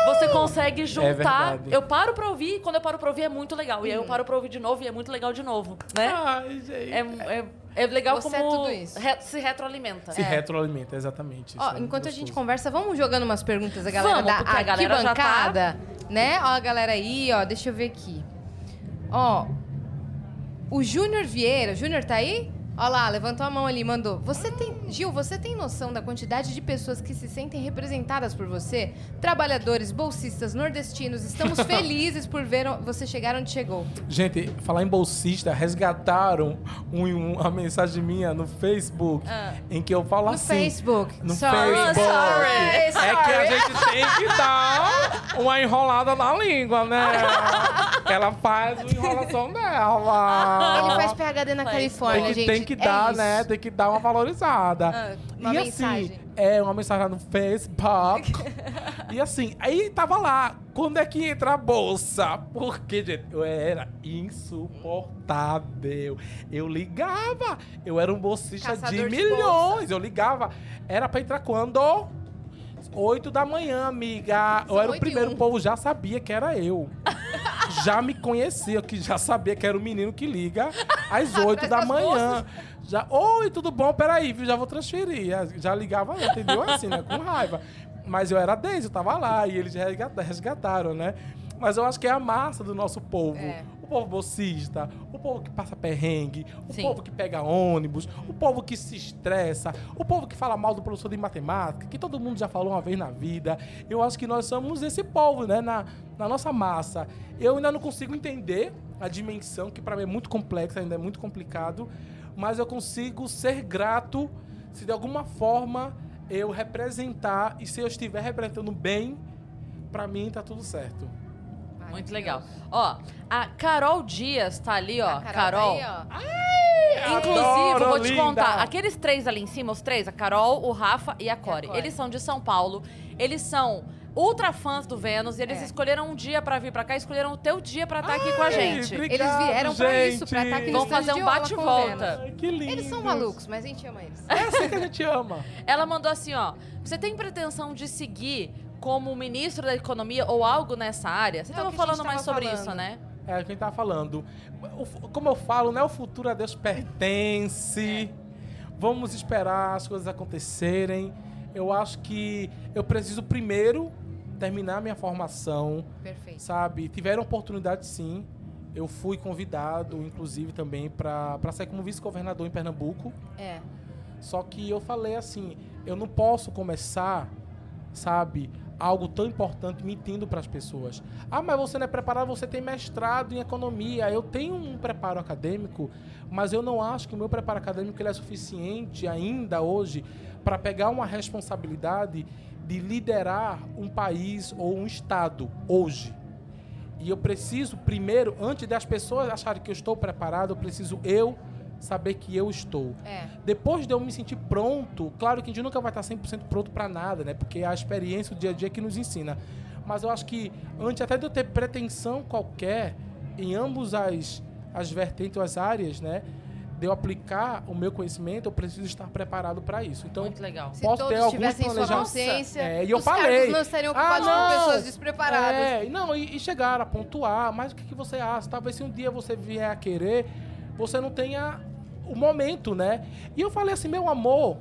Você consegue juntar. É eu paro pra ouvir, e quando eu paro pra ouvir é muito legal. E aí eu paro pra ouvir de novo e é muito legal de novo, né? Ai, gente. É, é, é legal Você como é tudo isso. re- se retroalimenta. Se É. retroalimenta, exatamente. Ó, é enquanto a gente conversa, vamos jogando umas perguntas da galera Vamos, da a galera já tá- arquibancada, né? Ó, a galera aí, ó, deixa eu ver aqui. Ó, o Júnior Vieira, o Júnior tá aí? Ó lá, levantou a mão ali, mandou. Você tem, Gil, você tem noção da quantidade de pessoas que se sentem representadas por você? Trabalhadores, bolsistas, nordestinos, estamos felizes por ver você chegar onde chegou. Gente, falar em bolsista, resgataram um- uma mensagem minha no Facebook Ah. em que eu falo No assim. Facebook. No Sorry. Facebook. Sorry. É que a gente tem que dar uma enrolada na língua, né? Ela faz uma enrolação dela. Ele faz PHD na. Califórnia, tem que, gente. tem que É dar, isso. né? Tem que dar uma valorizada. Ah, uma e mensagem. assim, é uma mensagem lá no Facebook. e assim, aí tava lá, quando é que entra a bolsa? Porque, gente, eu era insuportável. Eu ligava, eu era um bolsista Caçador de de milhões. eu ligava, era pra entrar quando? 8 da manhã, amiga. São eu era o primeiro, um. o povo já sabia que era eu. já me conhecia, que já sabia que era o menino que liga às 8 da manhã. Já, oi, tudo bom? Peraí, viu? Já vou transferir. Já- ligava, entendeu? Assim, né? Com raiva. Mas eu era deles, eu tava lá e eles resgata- resgataram, né? Mas eu acho que é a massa do nosso povo. É. O povo bolsista, o povo que passa perrengue, o Sim. povo que pega ônibus, o povo que se estressa, o povo que fala mal do professor de matemática, que todo mundo já falou uma vez na vida. Eu acho que nós somos esse povo, né? Na, na nossa massa. Eu ainda não consigo entender a dimensão, que para mim é muito complexa, ainda é muito complicado, mas eu consigo ser grato se de alguma forma eu representar e se eu estiver representando bem, pra mim tá tudo certo. Muito legal. Ó, a Carol Dias tá ali, ó. A Carol. tá aí, ó. Inclusive, Adoro, vou te linda. contar, aqueles três ali em cima, os três, a Carol, o Rafa e a Core, eles são de São Paulo, eles são ultra fãs do Vênus e eles É. escolheram um dia pra vir pra cá, escolheram o teu dia pra estar aqui com a Ai, gente. obrigado, Eles vieram pra isso, pra gente. estar aqui no Vão fazer um bate-volta. Ai, que lindo. Eles são malucos, mas a gente ama eles. É assim que a gente ama. Ela mandou assim, ó, você tem pretensão de seguir como ministro da economia ou algo nessa área? Você É o tava que a gente falando mais sobre falando. isso, né? É a gente tá falando. Como eu falo, né? O futuro a Deus pertence. Vamos esperar as coisas acontecerem. Eu acho que eu preciso primeiro terminar minha formação, Perfeito. sabe? Tiveram oportunidade sim. Eu fui convidado, inclusive, também para sair como vice-governador em Pernambuco. É. Só que eu falei assim, eu não posso começar, sabe, algo tão importante mentindo para as pessoas. Ah, mas você não é preparado, você tem mestrado em economia. Eu tenho um preparo acadêmico, mas eu não acho que o meu preparo acadêmico ele é suficiente ainda hoje para pegar uma responsabilidade de liderar um país ou um estado hoje. E eu preciso, primeiro, antes das pessoas acharem que eu estou preparado, eu preciso eu saber que eu estou. É. Depois de eu me sentir pronto, claro que a gente nunca vai estar 100% pronto para nada, né? Porque é a experiência, o dia a dia que nos ensina. Mas eu acho que antes até de eu ter pretensão qualquer em ambos as, as vertentes, as áreas, né? De eu aplicar o meu conhecimento, eu preciso estar preparado para isso. Então, Muito legal. Se Posso todos ter alguns tivessem sua planejamentos. consciência, É, e eu falei. não estariam ocupados Ah, não. pessoas despreparadas. É, e não, e, e chegaram a pontuar, mas o que, que você acha? Talvez se um dia você vier a querer, você não tenha o momento, né? E eu falei assim, meu amor,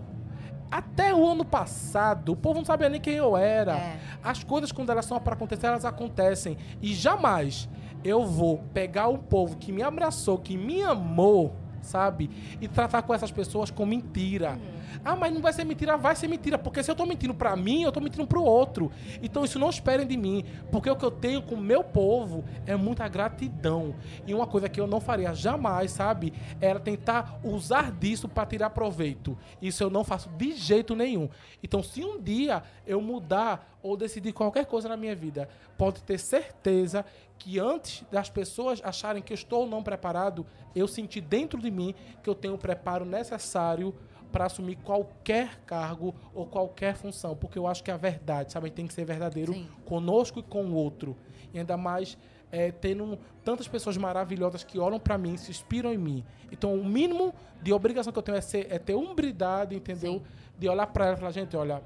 até o ano passado, o povo não sabia nem quem eu era. É. As coisas, quando elas são para acontecer, elas acontecem. E jamais eu vou pegar um povo que me abraçou, que me amou, sabe? E tratar com essas pessoas com mentira. Ah, mas não vai ser mentira, vai ser mentira. Porque se eu tô mentindo pra mim, eu tô mentindo pro outro. Então isso não esperem de mim. Porque o que eu tenho com o meu povo é muita gratidão. E uma coisa que eu não faria jamais, sabe? Era tentar usar disso pra tirar proveito. Isso eu não faço de jeito nenhum. Então, se um dia eu mudar ou decidir qualquer coisa na minha vida, pode ter certeza que antes das pessoas acharem que eu estou ou não preparado, eu senti dentro de mim que eu tenho o preparo necessário para assumir qualquer cargo ou qualquer função, porque eu acho que a verdade, sabe, tem que ser verdadeiro Sim. conosco e com o outro. E ainda mais é, tendo tantas pessoas maravilhosas que olham para mim, se inspiram em mim. Então, o mínimo de obrigação que eu tenho é, ser, é ter umbridade, entendeu? Sim. De olhar para ela e falar, gente, olha,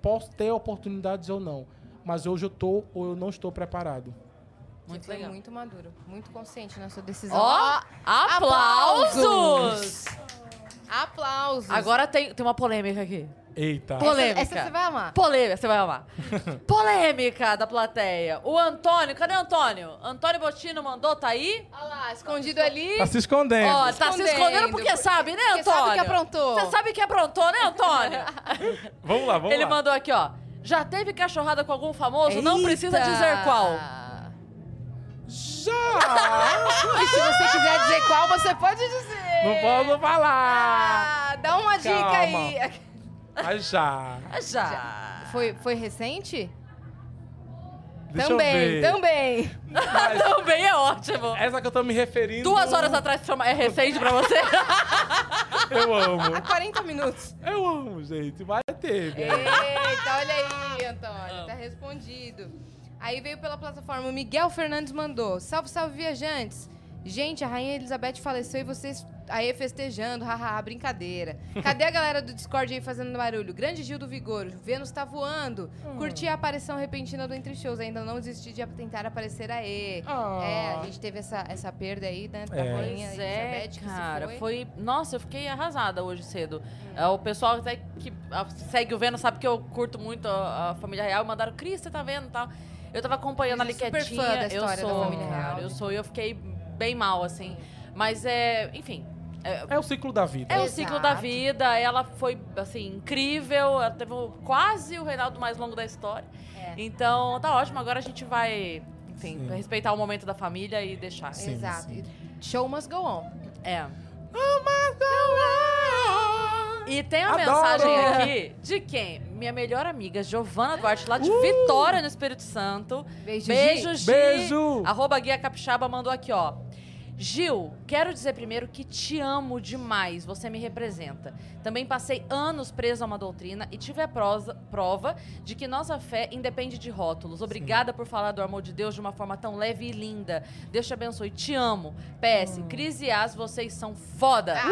posso ter oportunidades ou não, mas hoje eu tô ou eu não estou preparado. Muito foi legal. muito maduro, muito consciente na sua decisão. Ó, aplausos! Aplausos! Agora tem, tem uma polêmica aqui. Eita. Essa- polêmica. Essa, você vai amar. Polêmica, você vai amar. polêmica da plateia. O Antônio, cadê o Antônio? Antônio Botino mandou, tá aí? Olha lá, escondido ali. Tá se escondendo. Ó, tá se escondendo, porque porque- sabe, né, porque Antônio? sabe que aprontou. Você sabe que aprontou, né, Antônio? Vamos lá, vamos Ele lá. mandou aqui, ó. Já teve cachorrada com algum famoso? Não precisa Eita! dizer qual. Já! E se você quiser dizer qual, você pode dizer. não posso falar! Ah, dá uma dica aí. Mas já. Já. Foi, foi recente? Deixa também, também. Mas Também é ótimo. essa que eu tô me referindo. Duas horas atrás é recente pra você? Eu amo. Há 40 minutos. Eu amo, gente. Vai ter. Eita, olha aí, Antônio. Tá respondido. Aí veio pela plataforma. O Miguel Fernandes mandou. Salve, salve, viajantes. Gente, a Rainha Elizabeth faleceu e vocês aí festejando. Haha, brincadeira. Cadê a galera do Discord aí fazendo barulho? Grande Gil do Vigor. Vênus tá voando. Curti a aparição repentina do Entre Shows. Ainda não desisti de tentar aparecer aê. Ah. É, a gente teve essa, essa perda aí, né? Da É. Rainha Pois é, Elizabeth que se cara. foi. Foi. Nossa, eu fiquei arrasada hoje cedo. É, o pessoal até que segue o Vênus sabe que eu curto muito a, a família real. Mandaram, Cris, você tá vendo e tal. Eu tava acompanhando ali é super quietinha. fã da eu história da sou, real. Eu sou e eu fiquei bem mal, assim. Mas é. Enfim. É, É o ciclo da vida. é o Exato. ciclo da vida, ela foi, assim, incrível. Ela teve o- quase o reinado mais longo da história. É. Então, tá ótimo. Agora a gente vai, enfim, Sim. respeitar o momento da família e deixar. Sim, Exato. sim. Show must go on. É. Oh my God. E tem uma Adoro! mensagem aqui de quem? Minha melhor amiga, Giovana Duarte, lá de Vitória, no Espírito Santo. Beijo, Beijo, Gi. Gi. Beijo! Arroba Guia Capixaba mandou aqui, ó. Gil, quero dizer primeiro que te amo demais, você me representa. Também passei anos preso a uma doutrina e tive a prosa- prova de que nossa fé independe de rótulos. Obrigada por falar do amor de Deus de uma forma tão leve e linda. Deus te abençoe, te amo. PS, Cris e As, vocês são foda.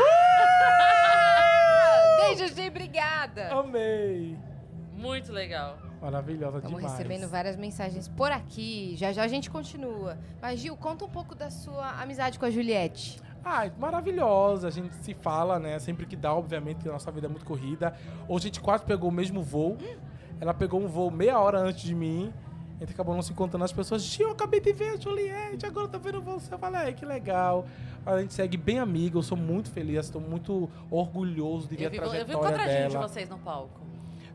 Beijo, Gi, obrigada. Amei! Muito legal. Maravilhosa Estamos demais. recebendo várias mensagens por aqui. Já já a gente continua. Mas, Gil, conta um pouco da sua amizade com a Juliette. Ah, maravilhosa. A gente se fala, né? Sempre que dá, obviamente, que a nossa vida é muito corrida. Hoje a gente quase pegou o mesmo voo. Ela pegou um voo meia hora antes de mim. A gente acabou não se encontrando. As pessoas, Gil, eu acabei de ver a Juliette, agora eu tô vendo você. Eu falei, ai, que legal. A gente segue bem amigo, eu sou muito feliz, estou muito orgulhoso de ver Eu a vi, eu vi um trajetória quadradinho de dela. vocês no palco.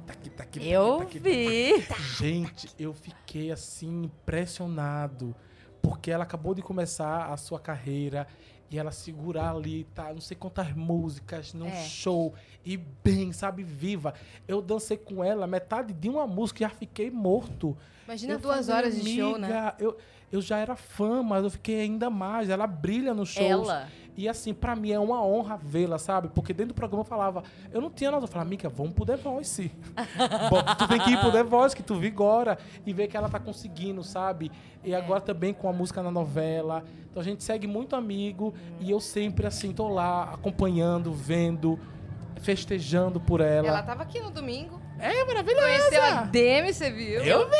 Tá aqui, tá aqui, tá Eu tá aqui, tá aqui. vi. Gente, eu fiquei assim impressionado porque ela acabou de começar a sua carreira e ela segurar ali, tá, não sei quantas músicas num É. show e bem, sabe, viva. Eu dancei com ela metade de uma música e já fiquei morto. Imagina Eu duas falei, horas de show, né? "Amiga, Eu, eu já era fã, mas eu fiquei ainda mais. Ela brilha nos shows. Ela. E assim, pra mim é uma honra vê-la, sabe? Porque dentro do programa eu falava, eu não tinha nada. Eu falava, amiga, vamos pro The Voice. Bom, tu tem que ir pro The Voice, que tu vigora e ver que ela tá conseguindo, sabe? E agora também com a música na novela. Então a gente segue muito amigo e eu sempre, assim, tô lá acompanhando, vendo, festejando por ela. Ela tava aqui no domingo. É maravilhosa! Conheceu a Demi, você viu? Eu vi!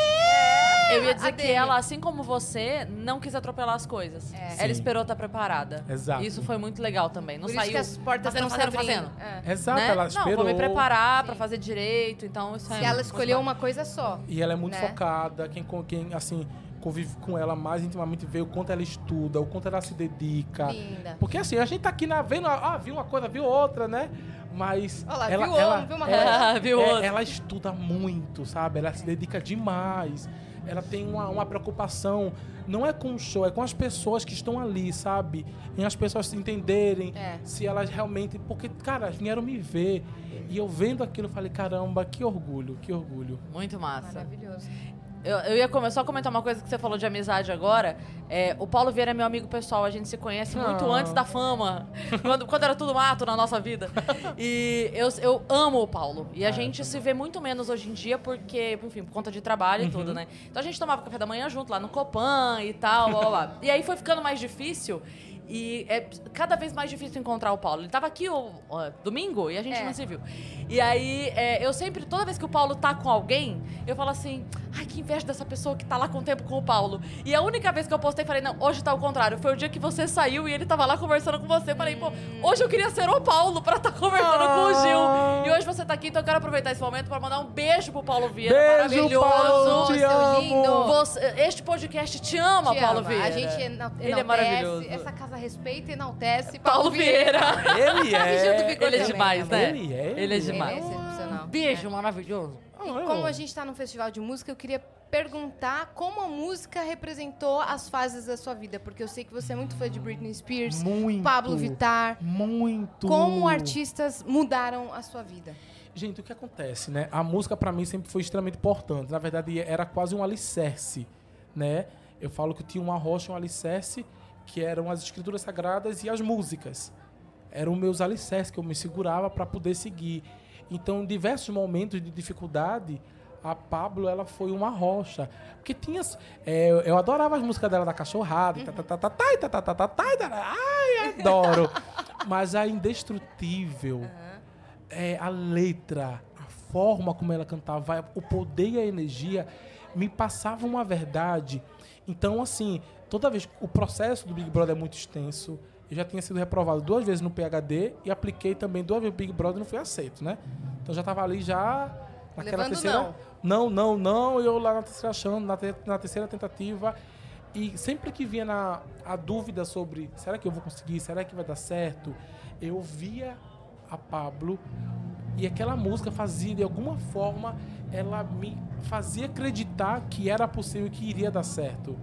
Eu ia A dizer que Demi. ela, assim como você, não quis atropelar as coisas. É. Sim. Ela esperou estar preparada. Exato. Isso foi muito legal também. Não Por saiu isso que as portas fazendo, se fazendo, fazendo. É. Exato, né? ela Não, esperou. vou me preparar pra Sim. fazer direito, então isso é Se ela muito escolheu uma coisa só. E ela é muito Né? focada. Quem, com- quem, assim, convive com ela mais intimamente vê o quanto ela estuda, o quanto ela se dedica. Linda. Porque assim, a gente tá aqui na, vendo, ah, viu uma coisa, viu outra, né? Mas. Olha lá, ela, viu ela, viu uma ela, coisa. Viu é, outra. ela estuda muito, sabe? Ela se dedica demais. Ela tem uma, uma preocupação, não é com o show, é com as pessoas que estão ali, sabe? Em as pessoas se entenderem, É. se elas realmente. Porque, cara, vieram me ver. E eu vendo aquilo, eu falei, caramba, que orgulho, que orgulho. Muito massa. Maravilhoso. Eu, eu ia come- só comentar uma coisa que você falou de amizade agora. É, o Paulo Vieira é meu amigo pessoal, a gente se conhece muito Ah. antes da fama. quando, quando era tudo mato na nossa vida. E eu, eu amo o Paulo. E a Ah, gente se vê muito menos hoje em dia, porque, enfim, por conta de trabalho e tudo, né? Então a gente tomava café da manhã junto lá no Copan e tal, blá blá blá. E aí foi ficando mais difícil. E é cada vez mais difícil encontrar o Paulo. Ele tava aqui o, ó, domingo e a gente É. não se viu. E aí, é, eu sempre, toda vez que o Paulo tá com alguém, eu falo assim: ai, que inveja dessa pessoa que tá lá com o tempo com o Paulo. E a única vez que eu postei, falei: não, hoje tá o contrário. Foi o dia que você saiu e ele tava lá conversando com você. Eu falei: pô, hoje eu queria ser o Paulo pra estar conversando com o Gil. E hoje você tá aqui, então eu quero aproveitar esse momento pra mandar um beijo pro Paulo Vieira. Beijo, maravilhoso. Paulo, te seu amo. lindo. Você- este podcast te ama, Te Paulo ama. Vieira. A gente ena- enaltece, Ele é maravilhoso. Essa casa respeita e enaltece. Paulo Vieira. Ele Gil do é. Ele é demais, né? Ele é. Ele é Ele demais. é excepcional. Beijo maravilhoso. E Ah, como eu- a gente está no festival de música, eu queria perguntar como a música representou as fases da sua vida, porque eu sei que você é muito fã de Britney Spears, Muito. Pablo Vittar. Muito. Como artistas mudaram a sua vida? Gente, o que acontece, né? A música pra mim sempre foi extremamente importante. Na verdade, era quase um alicerce, né? Eu falo que tinha uma rocha, um alicerce, que eram as escrituras sagradas e as músicas. Eram meus alicerces que eu me segurava para poder seguir. Então, em diversos momentos de dificuldade, a Pablo ela foi uma rocha. Porque tinha. É, eu adorava as músicas dela da cachorrada. Ai, adoro. Mas a indestrutível, é, a letra, a forma como ela cantava, o poder e a energia me passava uma verdade. Então, assim, toda vez o processo do Big Brother é muito extenso. Eu já tinha sido reprovado duas vezes no PhD e apliquei também duas vezes no Big Brother e não fui aceito, né? Então já estava ali já naquela Levando terceira. Não, não, não. E eu lá na terceira chance, na, te- na terceira tentativa. E sempre que vinha na, a dúvida sobre será que eu vou conseguir, será que vai dar certo, eu via a Pablo e aquela música fazia de alguma forma ela me fazia acreditar que era possível que iria dar certo.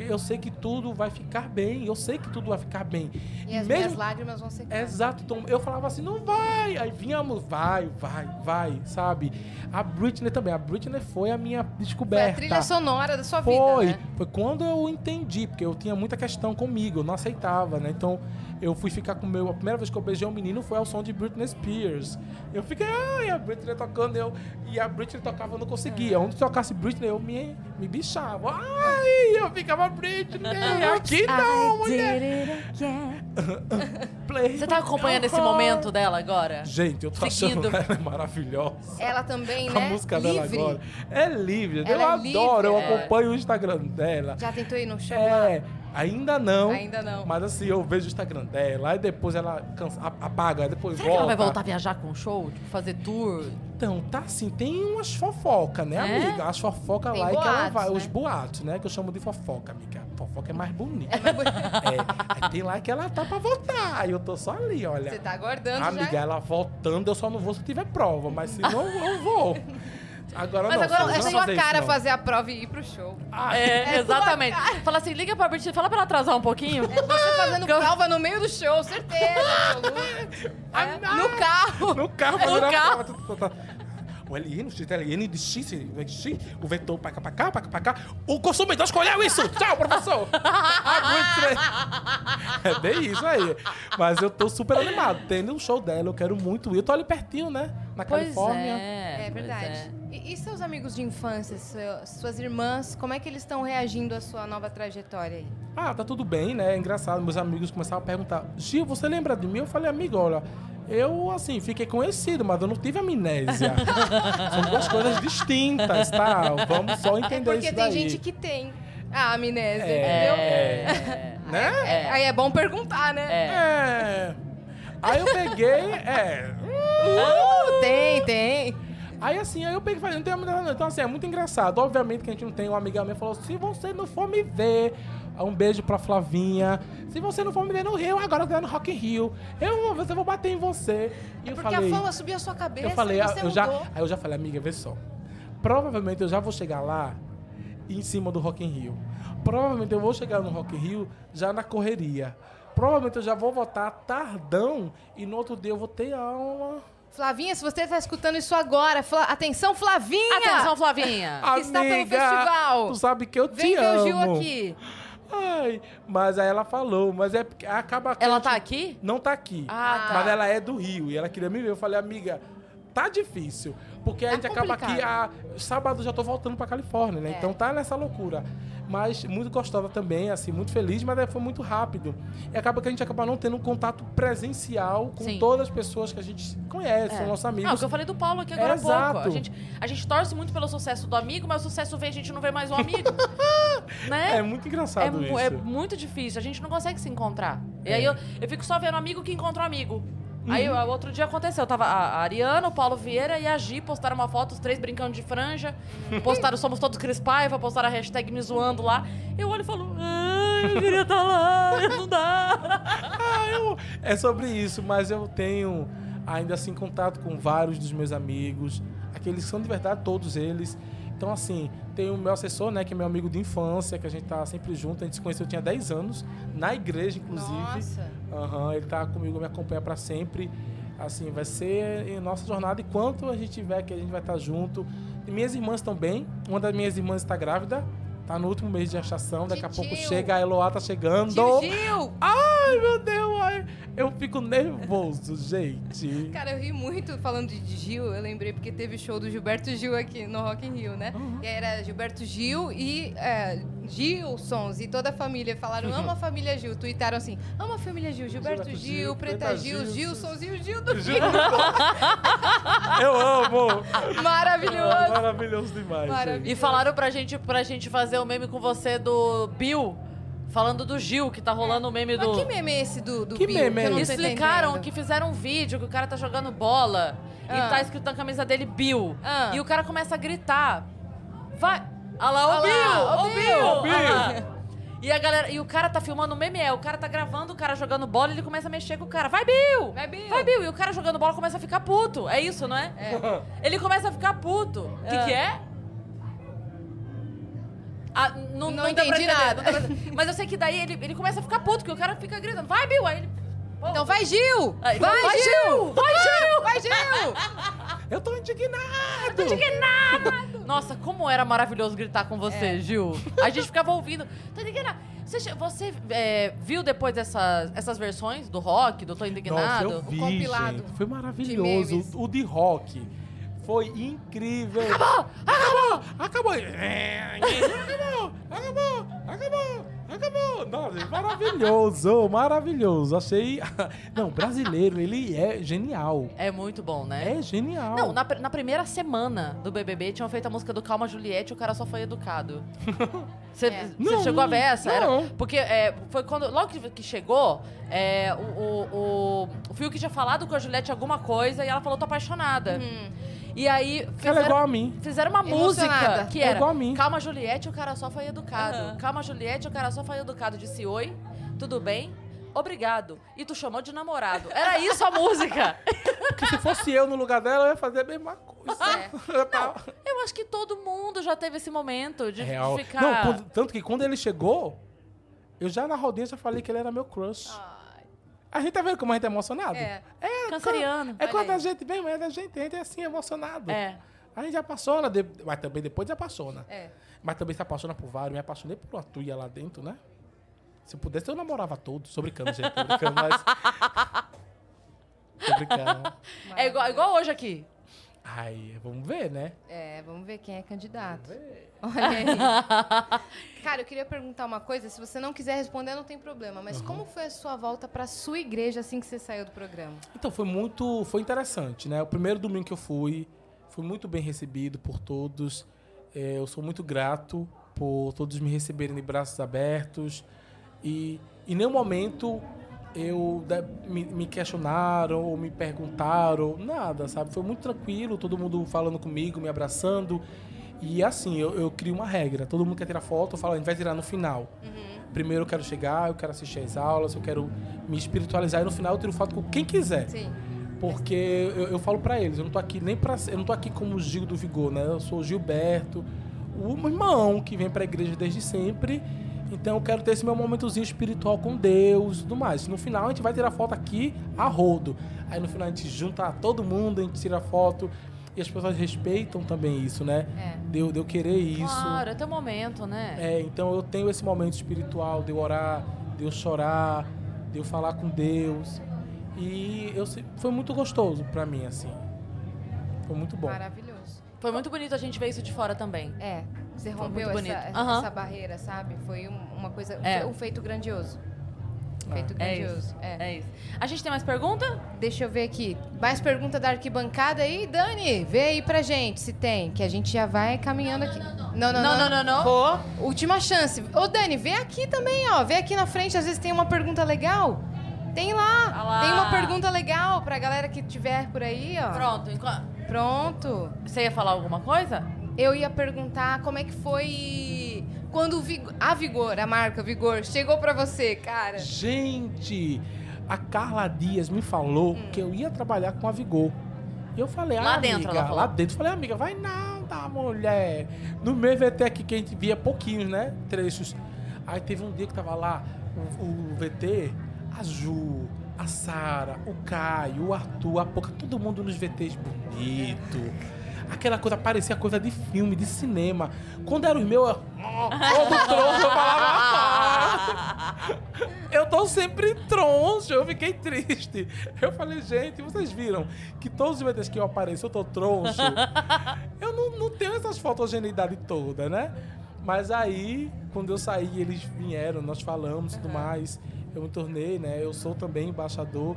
Porque eu sei que tudo vai ficar bem, eu sei que tudo vai ficar bem. E as minhas lágrimas vão secar. Exato, então eu falava assim, não vai. Aí vínhamos, vai, vai, vai, sabe? A Britney também, a Britney foi a minha Foi descoberta. a trilha sonora da sua Foi, vida, né? foi quando eu entendi, porque eu tinha muita questão comigo, eu não aceitava, né? Então eu fui ficar com o meu. A primeira vez que eu beijei um menino foi ao som de Britney Spears. Eu fiquei, ai, a Britney tocando, eu. E a Britney tocava, eu não conseguia. Onde tocasse Britney, eu me, me bichava. Ai, eu ficava Britney, aqui não, mulher. Play. Você tá acompanhando esse momento dela agora? Gente, eu tô Seguindo. achando ela maravilhosa. Ela também, A né? música dela livre. agora. É livre, Ela eu é adoro, eu livre, é. acompanho o Instagram dela. Já tentou ir no show É, ainda não. Ainda não. Mas assim, eu vejo o Instagram dela, aí depois ela cansa, apaga, depois Será que volta. ela vai voltar a viajar com show? Tipo, fazer tour? Então, tá assim, tem umas fofocas, né, É? amiga? As fofocas lá é que ela boatos, vai, né? os boatos, né? Que eu chamo de fofoca, amiga. Fofoca é mais bonita. É mais bonito. É, aí tem lá que ela tá pra voltar. Aí eu tô só ali, olha. Você tá aguardando Amiga, já. ela voltando, eu só não vou se tiver prova, mas se não, eu vou. Agora Mas não, agora é sua fazer isso, cara não. fazer a prova e ir pro show. Ah, É, exatamente. Fala assim, liga pra Britney, fala pra ela atrasar um pouquinho. Você fazendo prova no meio do show, certeza. absoluta. É, no carro. No carro, No fazendo a carro. prova. O LN, o LN de X, de X, o vetor pra cá, pra cá, pra cá, pra cá. O consumidor escolheu isso! Tchau, professor! Britney. É bem isso aí. Mas eu tô super animado. Tendo um show dela, eu quero muito ir. Eu tô ali pertinho, né? Na Pois Califórnia. é. É verdade. é. E, e seus amigos de infância, seu- suas irmãs, como é que eles estão reagindo à sua nova trajetória aí? Ah, tá tudo bem, né? É engraçado. Meus amigos começaram a perguntar: Gil, você lembra de mim? Eu falei, amigo, olha, eu, assim, fiquei conhecido, mas eu não tive amnésia. São duas coisas distintas, tá? Vamos só É entender porque isso tem daí. gente que tem a amnésia, É, entendeu? É. Né? É. Aí é bom perguntar, né? É. É. Aí eu peguei, é. Uh, tem, tem. Aí assim, aí eu peguei e falei, não tem amnésia não. Então assim, é muito engraçado. Obviamente que a gente não tem uma amiga minha falou, se você não for me ver, um beijo pra Flavinha. Se você não for me ver no Rio, agora eu tô no Rock in Rio. Eu vou, você vou bater em você. E eu É Porque falei, a fama subiu a sua cabeça Eu falei, e ah, você eu já, mudou. aí eu já falei, amiga, vê só. Provavelmente eu já vou chegar lá em cima do Rock in Rio. Provavelmente eu vou chegar no Rock in Rio já na correria. Provavelmente eu já vou voltar tardão e no outro dia eu vou ter aula. Flavinha, se você tá escutando isso agora, Fla- atenção, Flavinha! Atenção, Flavinha. Que está pelo Amiga, festival. Tu sabe que eu Vem te ver amo. o Gil aqui. Ai, mas aí ela falou, mas é porque acaba Ela tá aqui? Não tá aqui. Ah, tá. Mas ela é do Rio e ela queria me ver. Eu falei, amiga, tá difícil. Porque a Tá gente acaba aqui, complicado. a, sábado já tô voltando pra Califórnia, né? É. Então tá nessa loucura. Mas muito gostosa também, assim, muito feliz, mas aí foi muito rápido. E acaba que a gente acaba não tendo um contato presencial com Sim. todas as pessoas que a gente conhece, são nossos Não, o amigos. que eu falei do Paulo aqui agora há pouco. Exato. A gente, a gente torce muito pelo sucesso do amigo, mas o sucesso vem, a gente não vê mais o amigo. né? É muito engraçado É, mu- isso. é muito difícil, a gente não consegue se encontrar. E É. aí eu, eu fico só vendo amigo que encontra um amigo. Aí Uhum. o outro dia aconteceu, tava a Ariana, o Paulo Vieira e a Gi postaram uma foto, os três brincando de franja. Postaram Somos Todos Cris Paiva, postaram a hashtag me zoando lá. Eu olho e falo, ai, eu queria estar lá, não dá. Ah, eu- é sobre isso, mas eu tenho ainda assim contato com vários dos meus amigos, aqueles que são de verdade todos eles. Então, assim, tem o meu assessor, né, que é meu amigo de infância, que a gente tá sempre junto, a gente se conheceu, eu tinha 10 anos, na igreja, inclusive. Nossa. Aham, ele tá comigo, me acompanha para sempre. Assim, vai ser nossa jornada. Enquanto a gente tiver aqui, a gente vai estar junto. E minhas irmãs também. Uma das minhas irmãs está grávida. Tá no último mês de gestação. Daqui a Titio. pouco chega, a Eloá tá chegando. Gil, Gil! Ai, meu Deus, ai. Eu fico nervoso, gente. Cara, eu ri muito falando de Gil, eu lembrei porque teve show do Gilberto Gil aqui no Rock in Rio, né? Uhum. E era Gilberto Gil e é, Gilsons e toda a família falaram, ama a família Gil. Tuitaram assim, ama a família Gil, Gilberto, Gilberto Gil, Gil, Preta, Gil, Gil, Gilsons e o Gil do Gil. Eu amo. Maravilhoso. Maravilhoso demais. Maravilhoso. E falaram pra gente, pra gente fazer o meme com você do Bill, falando do Gil, que tá rolando o meme do. Mas que meme é esse do, do Que Bill? meme que é Explicaram entendendo? que fizeram um vídeo que o cara tá jogando bola Ah. e tá escrito na camisa dele Bill. Ah. E o cara começa a gritar. Vai! Olha lá, o Bill! lá, O Bill! E a galera, e o cara tá filmando o meme é, o cara tá gravando o cara jogando bola e ele começa a mexer com o cara. Vai, Bill! Vai, Bill! Vai, Bill! E o cara jogando bola começa a ficar puto. É isso, não é? Ele começa a ficar puto. O que, Ah. que é? Ah, não, Não não, entendi entender, nada. não pra. Mas eu sei que daí ele, ele começa a ficar puto, que o cara fica gritando, vai, Bill! Aí ele. Pô, Então vai, Gil! Aí, vai, vai, Gil! Vai, Gil! Vai, Gil! Eu tô indignado! Nossa, como era maravilhoso gritar com você, É. Gil. A gente ficava ouvindo. Você, você, é, viu depois essas, essas versões do rock, do Tô Nossa, Indignado? eu vi, compilado gente. Foi de maravilhoso. memes. O de rock foi incrível. Acabou! Acabou! Acabou! Acabou! Acabou! Acabou! Acabou! Nossa, maravilhoso, maravilhoso. Achei... Não, brasileiro, ele é genial. É muito bom, né? É genial. Não, na, na primeira semana do BBB tinham feito a música do Calma Juliette e o cara só foi educado. Você É. chegou a ver essa? Era- não. porque é, foi quando. Logo que, que chegou, é, o, o, o, o Fiuk tinha falado com a Juliette alguma coisa e ela falou: tô apaixonada. E aí. Ela é igual a mim. Fizeram uma música que É era igual a mim. Calma Juliette, o cara só foi educado. Aham. Calma Juliette, o cara só foi educado. Disse oi, tudo bem? Obrigado. E tu chamou de namorado. Era isso a música. Porque se fosse eu no lugar dela, eu ia fazer a mesma coisa. É. Eu tava- Eu acho que todo mundo já teve esse momento de Real. ficar. Não, tanto que quando ele chegou, eu já na rodinha já falei que ele era meu crush. Ai, A gente tá vendo como a gente é emocionado? É. Canceriano. É quando aí. a gente mesmo, é da gente, a gente é assim, emocionado. É. A gente apaixona, mas também depois apaixona. É. Mas também se apaixona por vários. Me apaixonei por uma tuia lá dentro, né? Se eu pudesse, eu namorava todos. Tô brincando, gente. Tô brincando, mas... Tô brincando. É igual, igual hoje aqui. Ai, vamos ver, né? É, vamos ver quem é candidato. Vamos ver. Olha aí. Cara, eu queria perguntar uma coisa. Se você não quiser responder, não tem problema. Mas como foi a sua volta pra sua igreja assim que você saiu do programa? Então, foi muito... Foi interessante, né? O primeiro domingo que eu fui, fui muito bem recebido por todos. É, eu sou muito grato por todos me receberem de braços abertos. E em nenhum momento eu me, me questionaram ou me perguntaram, nada, sabe? Foi muito tranquilo, todo mundo falando comigo, me abraçando. E assim, eu, eu crio uma regra. Todo mundo quer tirar foto, eu falo, a gente vai tirar no final. Primeiro eu quero chegar, eu quero assistir as aulas, eu quero me espiritualizar e no final eu tiro foto com quem quiser. Sim. Porque eu, eu falo pra eles, eu não tô aqui nem pra. Eu não tô aqui como o Gil do Vigor, né? Eu sou o Gilberto, o irmão que vem pra igreja desde sempre. Então eu quero ter esse meu momentozinho espiritual com Deus e tudo mais. No final a gente vai tirar foto aqui a rodo. Aí no final a gente junta todo mundo, a gente tira foto. E as pessoas respeitam também isso, né? É. De eu, de eu querer isso. Claro, é teu momento, né? É, então eu tenho esse momento espiritual de eu orar, de eu chorar, de eu falar com Deus. E eu, foi muito gostoso pra mim, assim. Foi muito bom. Maravilhoso. Foi muito bonito a gente ver isso de fora também. É. Você rompeu muito essa, bonito. essa barreira, sabe? Foi um- uma coisa. É. Um feito grandioso. Um feito É grandioso. isso. É. É isso. A gente tem mais pergunta? Deixa eu ver aqui. Mais pergunta da arquibancada aí, Dani? Vê aí pra gente se tem, que a gente já vai caminhando aqui. Não, não, não. Não, não, não, não. Pô, última chance. Ô, Dani, vê aqui também, ó. Vê aqui na frente, às vezes tem uma pergunta legal. Tem lá. Ah lá. Tem uma pergunta legal pra galera que tiver por aí, ó. Pronto. enqu- Pronto. Você ia falar alguma coisa? Eu ia perguntar como é que foi quando Vigor, a Vigor, a marca Vigor, chegou pra você, cara. Gente, a Carla Dias me falou que eu ia trabalhar com a Vigor. E eu falei, ah, Lá amiga, dentro ela falou. lá dentro. Falei, amiga, vai nada, mulher. No meu VT aqui que a gente via pouquinhos, né? Trechos. Aí teve um dia que tava lá o, o VT, a Ju, a Sara, o Caio, o Arthur, a Poca, todo mundo nos VTs bonito. Aquela coisa parecia coisa de filme, de cinema. Quando era os meus, eu, todo tronco, eu falava. "Ah". Eu tô sempre troncho, eu fiquei triste. Eu falei, gente, vocês viram que todos os VTs que eu apareço, eu tô troncho. Eu não, não tenho essas fotogeneidade toda, né? Mas aí, quando eu saí, eles vieram, nós falamos e tudo mais. Eu me tornei, né? Eu sou também embaixador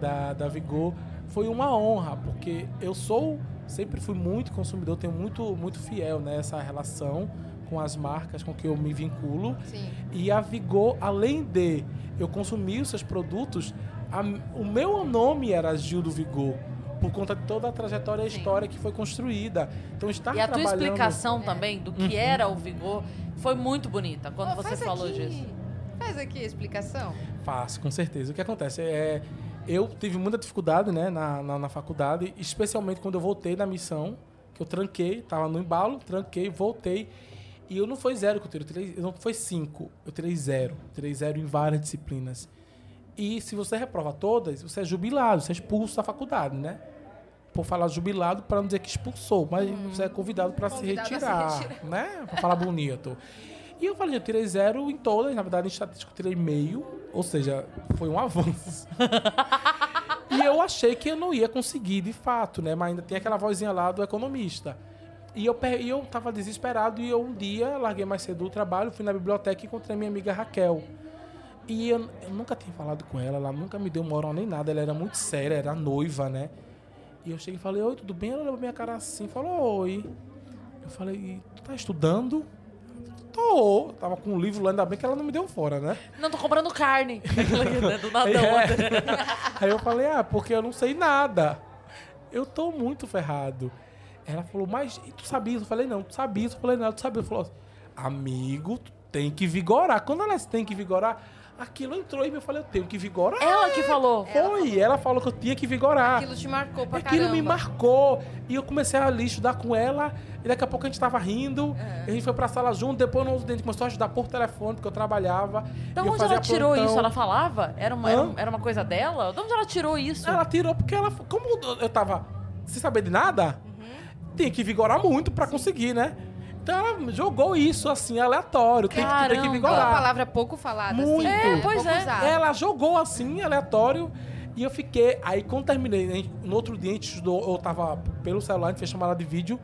da, da Vigor. Foi uma honra, porque eu sou, sempre fui muito consumidor, tenho muito, muito fiel nessa relação com as marcas com que eu me vinculo. Sim. E a Vigor, além de eu consumir os seus produtos, a- o meu nome era Gil do Vigor. Por conta de toda a trajetória e a história que foi construída. Então, estar E a tua trabalhando... explicação também do que era o Vigor foi muito bonita quando Ó, você falou aqui- disso. Faz aqui a explicação. Faço, com certeza. O que acontece é. Eu tive muita dificuldade né, na, na, na faculdade, especialmente quando eu voltei da missão, que eu tranquei, tava no embalo, tranquei, voltei. E eu não foi zero que eu tirei, eu tirei, não foi cinco, eu tirei zero. Eu tirei zero em várias disciplinas. E se você reprova todas, você é jubilado, você é expulso da faculdade, né? Por falar jubilado, para não dizer que expulsou, mas você é convidado para se se retirar, retirar. né? Para falar bonito. E eu falei, eu tirei zero em todas, na verdade em estatística eu tirei meio, ou seja, foi um avanço. e eu achei que eu não ia conseguir de fato, né? Mas ainda tem aquela vozinha lá do economista. E eu, e eu tava desesperado e eu um dia larguei mais cedo do trabalho, fui na biblioteca e encontrei minha amiga Raquel. E eu, eu nunca tinha falado com ela, ela nunca me deu moral nem nada, ela era muito séria, era noiva, né? E eu cheguei e falei, oi, tudo bem? Ela olhou pra minha cara assim, falou, oi. Eu falei, tu tá estudando? Tô. Eu tava com um livro lá, ainda bem que ela não me deu fora, né? Não tô comprando carne. Né, Do nada É. Aí eu falei, ah, porque eu não sei nada. Eu tô muito ferrado. Ela falou, mas e tu sabia? isso? Eu falei, não, tu sabia? isso? Eu falei, não, tu sabia? Ela falou, amigo, tu tem que vigorar. Quando ela disse, tem que vigorar, aquilo entrou em mim. Eu falei, eu tenho que vigorar. Ela que falou. Foi, ela falou que eu tinha que vigorar. Aquilo te marcou pra Aquilo caramba. me marcou. E eu comecei a ali estudar com ela. E daqui a pouco a gente tava rindo. É. A gente foi pra sala junto. Depois no outro dia a gente começou a ajudar por telefone, porque eu trabalhava. E eu onde fazia ela tirou plantão. isso? Ela falava? Era uma, era, uma coisa dela? De onde ela tirou isso? Ela tirou porque ela. Como eu tava sem saber de nada, tinha que vigorar muito pra conseguir, né? Então ela jogou isso assim, aleatório. Tem que, tu tem que Caramba. É uma vigorar. palavra pouco falada, Muito. assim. É, pois pouco é. usada. Ela jogou assim, aleatório. E eu fiquei. Aí quando terminei, no outro dia a gente estudou, eu tava pelo celular, a gente fez chamada de vídeo.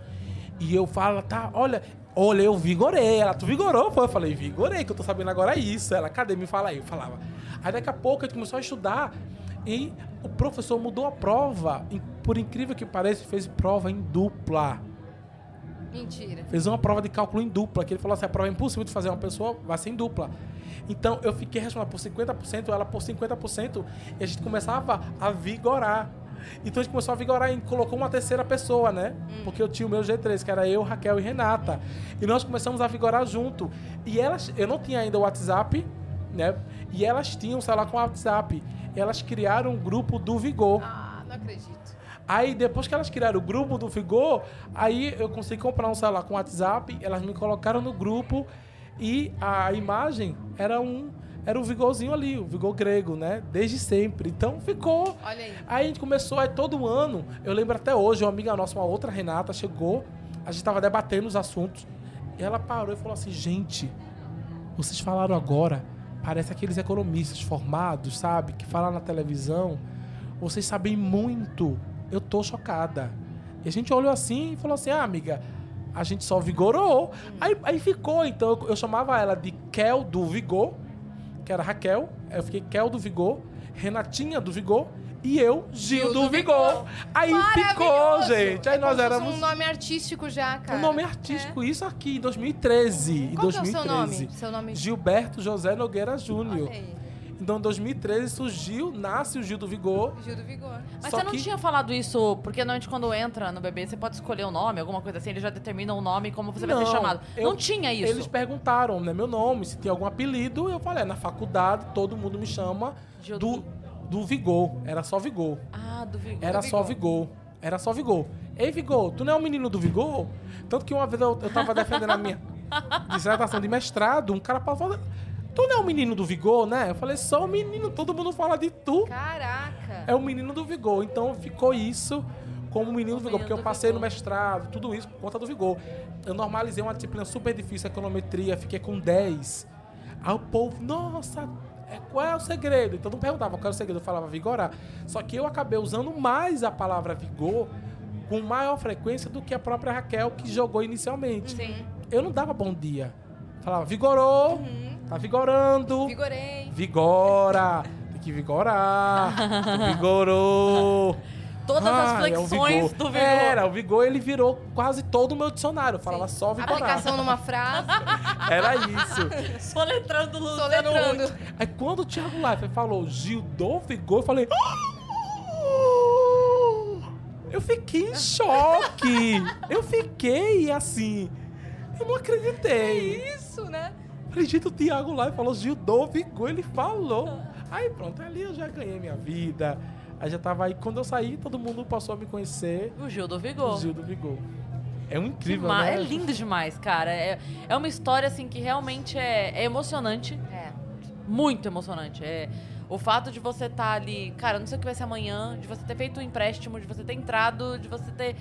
E eu falo, tá, olha, olha, eu vigorei. Ela, tu vigorou? Pô, eu falei, vigorei, que eu tô sabendo agora isso. Ela, cadê? Me fala aí. Eu falava. Aí daqui a pouco a gente começou a estudar. E o professor mudou a prova. Por incrível que pareça, fez prova em dupla. Mentira. Fez uma prova de cálculo em dupla, que ele falou assim, a prova é impossível de fazer uma pessoa, vai ser em dupla. Então, eu fiquei responsável por 50%, ela por 50%, e a gente começava a vigorar. Então, a gente começou a vigorar e colocou uma terceira pessoa, né? Porque eu tinha o meu G3, que era eu, Raquel e Renata. E nós começamos a vigorar junto. E elas, eu não tinha ainda o WhatsApp, né? E elas tinham, sei lá, com o WhatsApp. Elas criaram um grupo do Vigor. Ah. Aí depois que elas criaram o grupo do Vigor, aí eu consegui comprar um celular com WhatsApp, elas me colocaram no grupo e a imagem era um era o Vigorzinho ali, o Vigor grego, né? Desde sempre. Então ficou. Olha aí. Aí a gente começou aí todo ano, eu lembro até hoje, uma amiga nossa, uma outra Renata, chegou, a gente tava debatendo os assuntos, e ela parou e falou assim: "Gente, vocês falaram agora, parece aqueles economistas formados, sabe, que falam na televisão. Vocês sabem muito. Eu tô chocada. E a gente olhou assim e falou assim: ah, amiga, a gente só vigorou. Aí, aí ficou, então eu, eu chamava ela de Kel do Vigor, que era Raquel. Aí eu fiquei Kel do Vigor, Renatinha do Vigor e eu, Gil, do, Vigor. Aí ficou, gente. Aí é nós éramos. um nome artístico já, cara. Um nome artístico, isso aqui, em 2013. em Qual que é o 2013. seu nome? Seu nome? Gilberto José Nogueira Júnior. Aí. Então, em 2013 surgiu, nasce o Gil do Vigor. Gil do Vigor. Mas Só você não que- tinha falado isso, porque normalmente quando entra no bebê, você pode escolher o nome, alguma coisa assim, eles já determinam o nome como você vai ser Não, chamado. eu- não tinha isso. Eles perguntaram, né, meu nome, se tinha algum apelido. Eu falei, é, na faculdade todo mundo me chama Gil do, do- do Vigor. Era só Vigor. Ah, do Vigor. Era só Vigor. Era só Vigor. Ei, Vigor, tu não é o menino do Vigor? Tanto que uma vez eu, eu tava defendendo a minha dissertação de mestrado, um cara falou, tu não é o menino do Vigor, né? Eu falei, sou o menino, todo mundo fala de tu. Caraca. É o menino do Vigor. Então ficou isso como menino do Vigor, porque eu passei no Vigor. mestrado, tudo isso por conta do Vigor. Eu normalizei uma disciplina super difícil, econometria, fiquei com 10. Aí o povo, nossa, é, qual é o segredo? Então não perguntava qual é o segredo, eu falava vigorar. Só que eu acabei usando mais a palavra vigor com maior frequência do que a própria Raquel, que jogou inicialmente. Sim. Eu não dava bom dia. Falava, vigorou, tá vigorando. Vigorei. Vigora! Tem que vigorar! Vigorou! Todas as Ai, é flexões vigor. do Vigor. Era, o vigor ele virou quase todo o meu dicionário. Eu falava só vigorar. Aplicação numa frase. Era isso. Soletrando Luciano Soletrando. Aí quando o Thiago Leifert falou Gil do Vigor, eu falei. Eu fiquei em choque. Eu fiquei assim. Eu não acreditei. Isso, né? Falei, gente, o Thiago lá falou Gil do Vigor, ele falou. Aí pronto, ali eu já ganhei minha vida. Aí já tava aí. Quando eu saí, todo mundo passou a me conhecer. O Gil do O Vigor. Gil do Vigor. É um incrível, Dema- né? É lindo demais, cara. É, é uma história, assim, que realmente é, é emocionante. É. Muito emocionante. É, o fato de você estar ali, cara, eu não sei o que vai ser amanhã, de você ter feito um empréstimo, de você ter entrado, de você ter.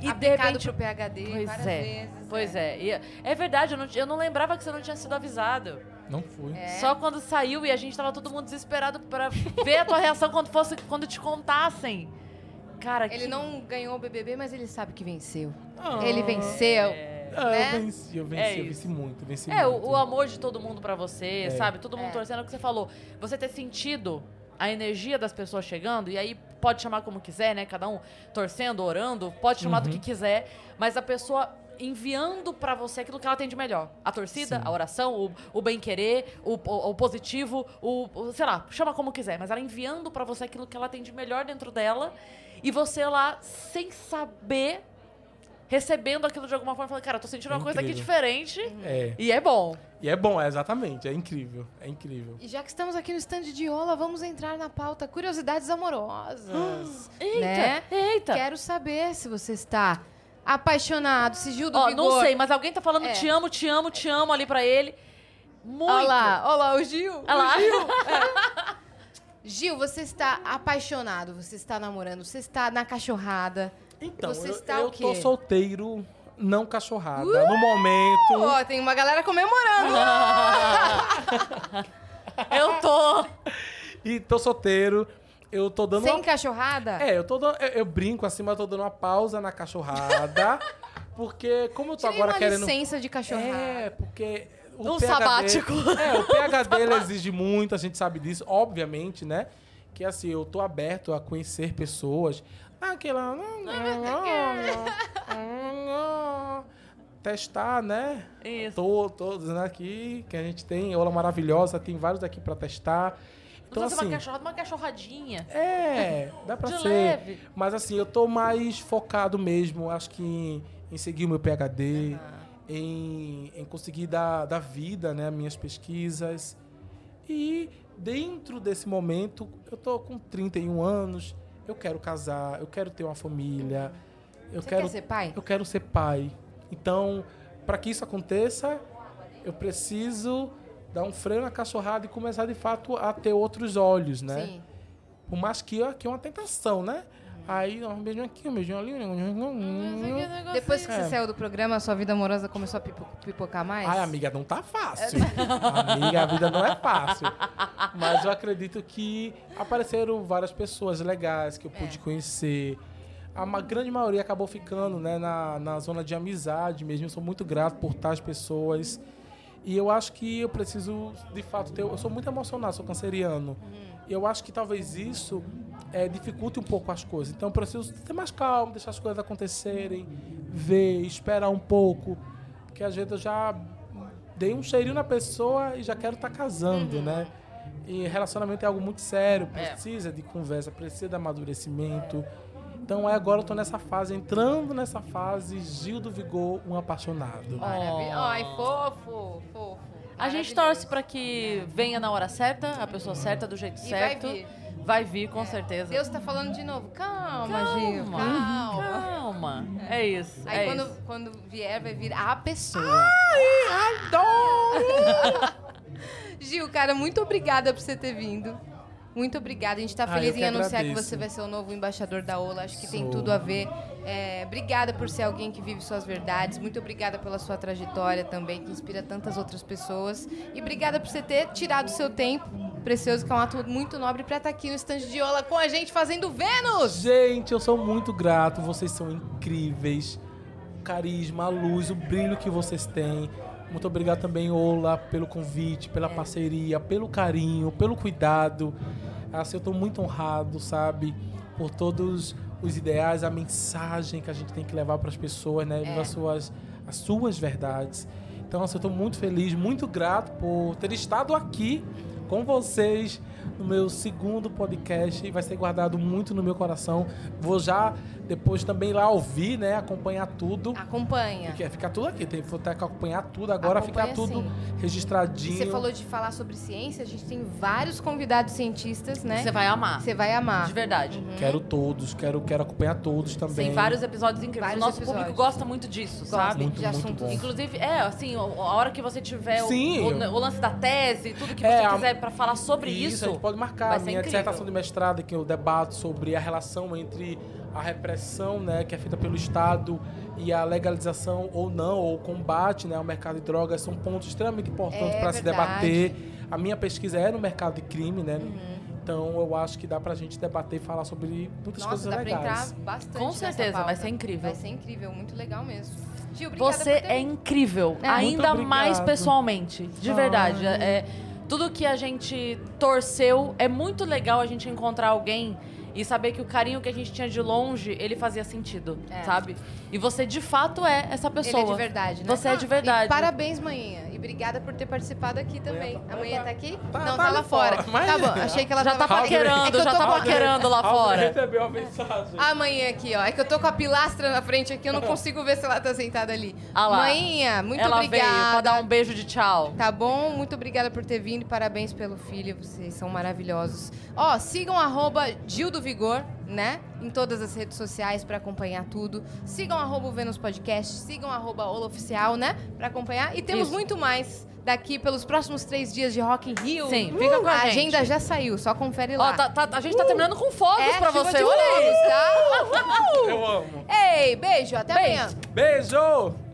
E de repente. pro PHD Pois várias é. vezes. Pois é. E é verdade, eu não, eu não lembrava que você não tinha sido avisado. Não fui. É. Só quando saiu e a gente tava todo mundo desesperado pra ver a tua reação quando fosse quando te contassem. Cara, Ele que... não ganhou o BBB, mas ele sabe que venceu. Ah, Ele venceu. ah, né? Eu venci, eu venci, É eu venci muito, venci É, muito. o, o amor de todo mundo pra você, É. sabe? Todo mundo É. torcendo é o que você falou. Você ter sentido a energia das pessoas chegando, e aí pode chamar como quiser, né? Cada um torcendo, orando, pode chamar do Uhum. que quiser, mas a pessoa enviando pra você aquilo que ela tem de melhor. A torcida, Sim. a oração, o, o bem-querer, o, o- o positivo, o, sei lá, chama como quiser, mas ela enviando pra você aquilo que ela tem de melhor dentro dela, e você lá, sem saber, recebendo aquilo de alguma forma, falando, cara, eu tô sentindo É uma coisa aqui diferente, É. e é bom. E é bom, é exatamente. É incrível. É incrível. E já que estamos aqui no stand de Ola, vamos entrar na pauta curiosidades amorosas. Eita, Né? eita. Quero saber se você está apaixonado, se Gil do Ó, Vigor... não sei, mas alguém tá falando É. te amo, te amo, te amo ali pra ele. Muito. Olha lá, olha lá, o Gil. Olha lá. Gil, você está apaixonado, você está namorando, você está na cachorrada. Então, Você eu, está eu o quê? tô solteiro, não cachorrada. No momento. Ó, tem uma galera comemorando. Eu tô. E tô solteiro. Eu tô dando Sem uma... cachorrada? É, eu tô dando... eu, eu brinco assim, mas eu tô dando uma pausa na cachorrada. porque como eu tô Tirei agora uma querendo. licença de cachorrada. É, porque. O Um PhD sabático. É, o PHD ele exige muito, a gente sabe disso, obviamente, né? Que assim, eu tô aberto a conhecer pessoas. Aquela. Testar, né? Isso. Tô, tô dizendo aqui que a gente tem Ola Maravilhosa, tem vários aqui pra testar. Então, assim. uma cachorrada, uma cachorradinha. É, dá pra ser. leve. Mas assim, eu tô mais focado mesmo, acho que em, em seguir o meu PhD, em, em conseguir dar, dar vida, né, minhas pesquisas. E dentro desse momento, eu tô com 31 anos, eu quero casar, eu quero ter uma família, eu Você quero quer ser pai? eu quero ser pai. Então, para que isso aconteça, eu preciso dar um freio na cachorrada e começar de fato a ter outros olhos, né? Sim. Por mais que aqui é uma tentação, né? Aí, ó, um beijinho aqui, um beijinho ali. Depois que É. você saiu do programa, a sua vida amorosa começou a pipo- pipocar mais? Ai, amiga, não tá fácil. amiga, a vida não é fácil. Mas eu acredito que apareceram várias pessoas legais que eu pude conhecer. A ma- grande maioria acabou ficando né, na, na zona de amizade mesmo. Eu sou muito grato por tais pessoas. E eu acho que eu preciso, de fato, ter. Eu sou muito emocionado, sou canceriano. E eu acho que talvez isso é, dificulte um pouco as coisas. Então eu preciso ter mais calma, deixar as coisas acontecerem, ver, esperar um pouco. Porque às vezes eu já dei um cheirinho na pessoa e já quero estar casando, né? E relacionamento é algo muito sério, É. precisa de conversa, precisa de amadurecimento. Então aí agora eu tô nessa fase, entrando nessa fase, Gil do Vigor, um apaixonado. Maravilha. Ai, fofo, fofo. A gente torce pra que venha na hora certa, a pessoa certa, do jeito E vai certo. vir. Vai vir, com certeza. Deus tá falando de novo. Calma. Gil. Calma. Calma. É isso. Aí é quando, isso. quando vier, vai vir a pessoa. Gil, cara, muito obrigada por você ter vindo. Muito obrigada. A gente tá Ah, feliz que em anunciar que agradeço. você vai ser o novo embaixador da OLA. Acho que tem Sou. tudo a ver. É, obrigada por ser alguém que vive suas verdades. Muito obrigada pela sua trajetória também, que inspira tantas outras pessoas. E obrigada por você ter tirado o seu tempo precioso, que é um ato muito nobre, pra estar aqui no stand de OLA com a gente fazendo Vênus. Gente, eu sou muito grato, vocês são incríveis. O carisma, a luz, o brilho que vocês têm. Muito obrigado também, Ola, pelo convite, pela parceria, pelo carinho, pelo cuidado. Assim, eu tô muito honrado, sabe? Por todos os ideais, a mensagem que a gente tem que levar para as pessoas, né? As, suas, as suas verdades. Então, assim, eu tô muito feliz, muito grato por ter estado aqui com vocês no meu segundo podcast vai ser guardado muito no meu coração. Vou já depois também lá ouvir, né? Acompanhar tudo. Acompanha. Porque fica tudo aqui, tem que acompanhar tudo agora, Acompanha fica tudo sim. registradinho. Você falou de falar sobre ciência, a gente tem vários convidados cientistas, né? Você vai amar. Você vai amar. De verdade. Uhum. Quero todos, quero, quero acompanhar todos também. Tem vários episódios incríveis. Vários o nosso episódios. público gosta muito disso, Gosta sabe? Muito, de muito assuntos. bom. Inclusive, é, assim, a hora que você tiver o- Sim, o, eu- o lance da tese, tudo que É, você a- quiser pra falar sobre isso. a gente pode marcar vai minha incrível. dissertação de mestrado, que eu debato sobre a relação entre a repressão, né, que é feita pelo Estado e a legalização ou não, ou o combate, né, ao mercado de drogas, são pontos extremamente importantes É para se debater. A minha pesquisa é no mercado de crime, né? Uhum. Então eu acho que dá pra gente debater e falar sobre muitas Nossa, coisas dá pra legais. entrar bastante Com certeza, vai ser incrível. Vai ser incrível, muito legal mesmo. Gil, obrigada Você por ter é incrível, É. ainda mais pessoalmente, de Ai. verdade. É, é- tudo que a gente torceu, é muito legal a gente encontrar alguém e saber que o carinho que a gente tinha de longe, ele fazia sentido, É. sabe? E você de fato é essa pessoa. Ele é de verdade, né? Você é de verdade. Parabéns, manhinha. Obrigada por ter participado aqui também. Amanhã A tá- tá aqui? tá- Não, tá tá, lá fora. fora, mas- Tá bom, achei que ela Já tá tava... paquerando, É já tá paquerando lá fora. recebeu uma mensagem. A manhã aqui, ó. É que eu tô com a pilastra na frente aqui, eu não consigo ver se ela tá sentada ali. Ah lá. Muito Ela obrigada. veio pra dar um beijo de tchau. Tá bom? Muito obrigada por ter vindo e parabéns pelo filho. Vocês são maravilhosos. Ó, sigam arroba Gil do Vigor, né? Em todas as redes sociais pra acompanhar tudo. Sigam arroba o Vênus Podcast, sigam arroba Ola Oficial, né? Pra acompanhar. E temos Isso. muito mais daqui pelos próximos três dias de Rock in Rio. Sim, fica com a gente. agenda já saiu, só confere lá. Ó, tá- tá- a gente tá terminando com fogos é, pra você. de tá? Eu amo. Ei, beijo, até Beijo. amanhã. Beijo!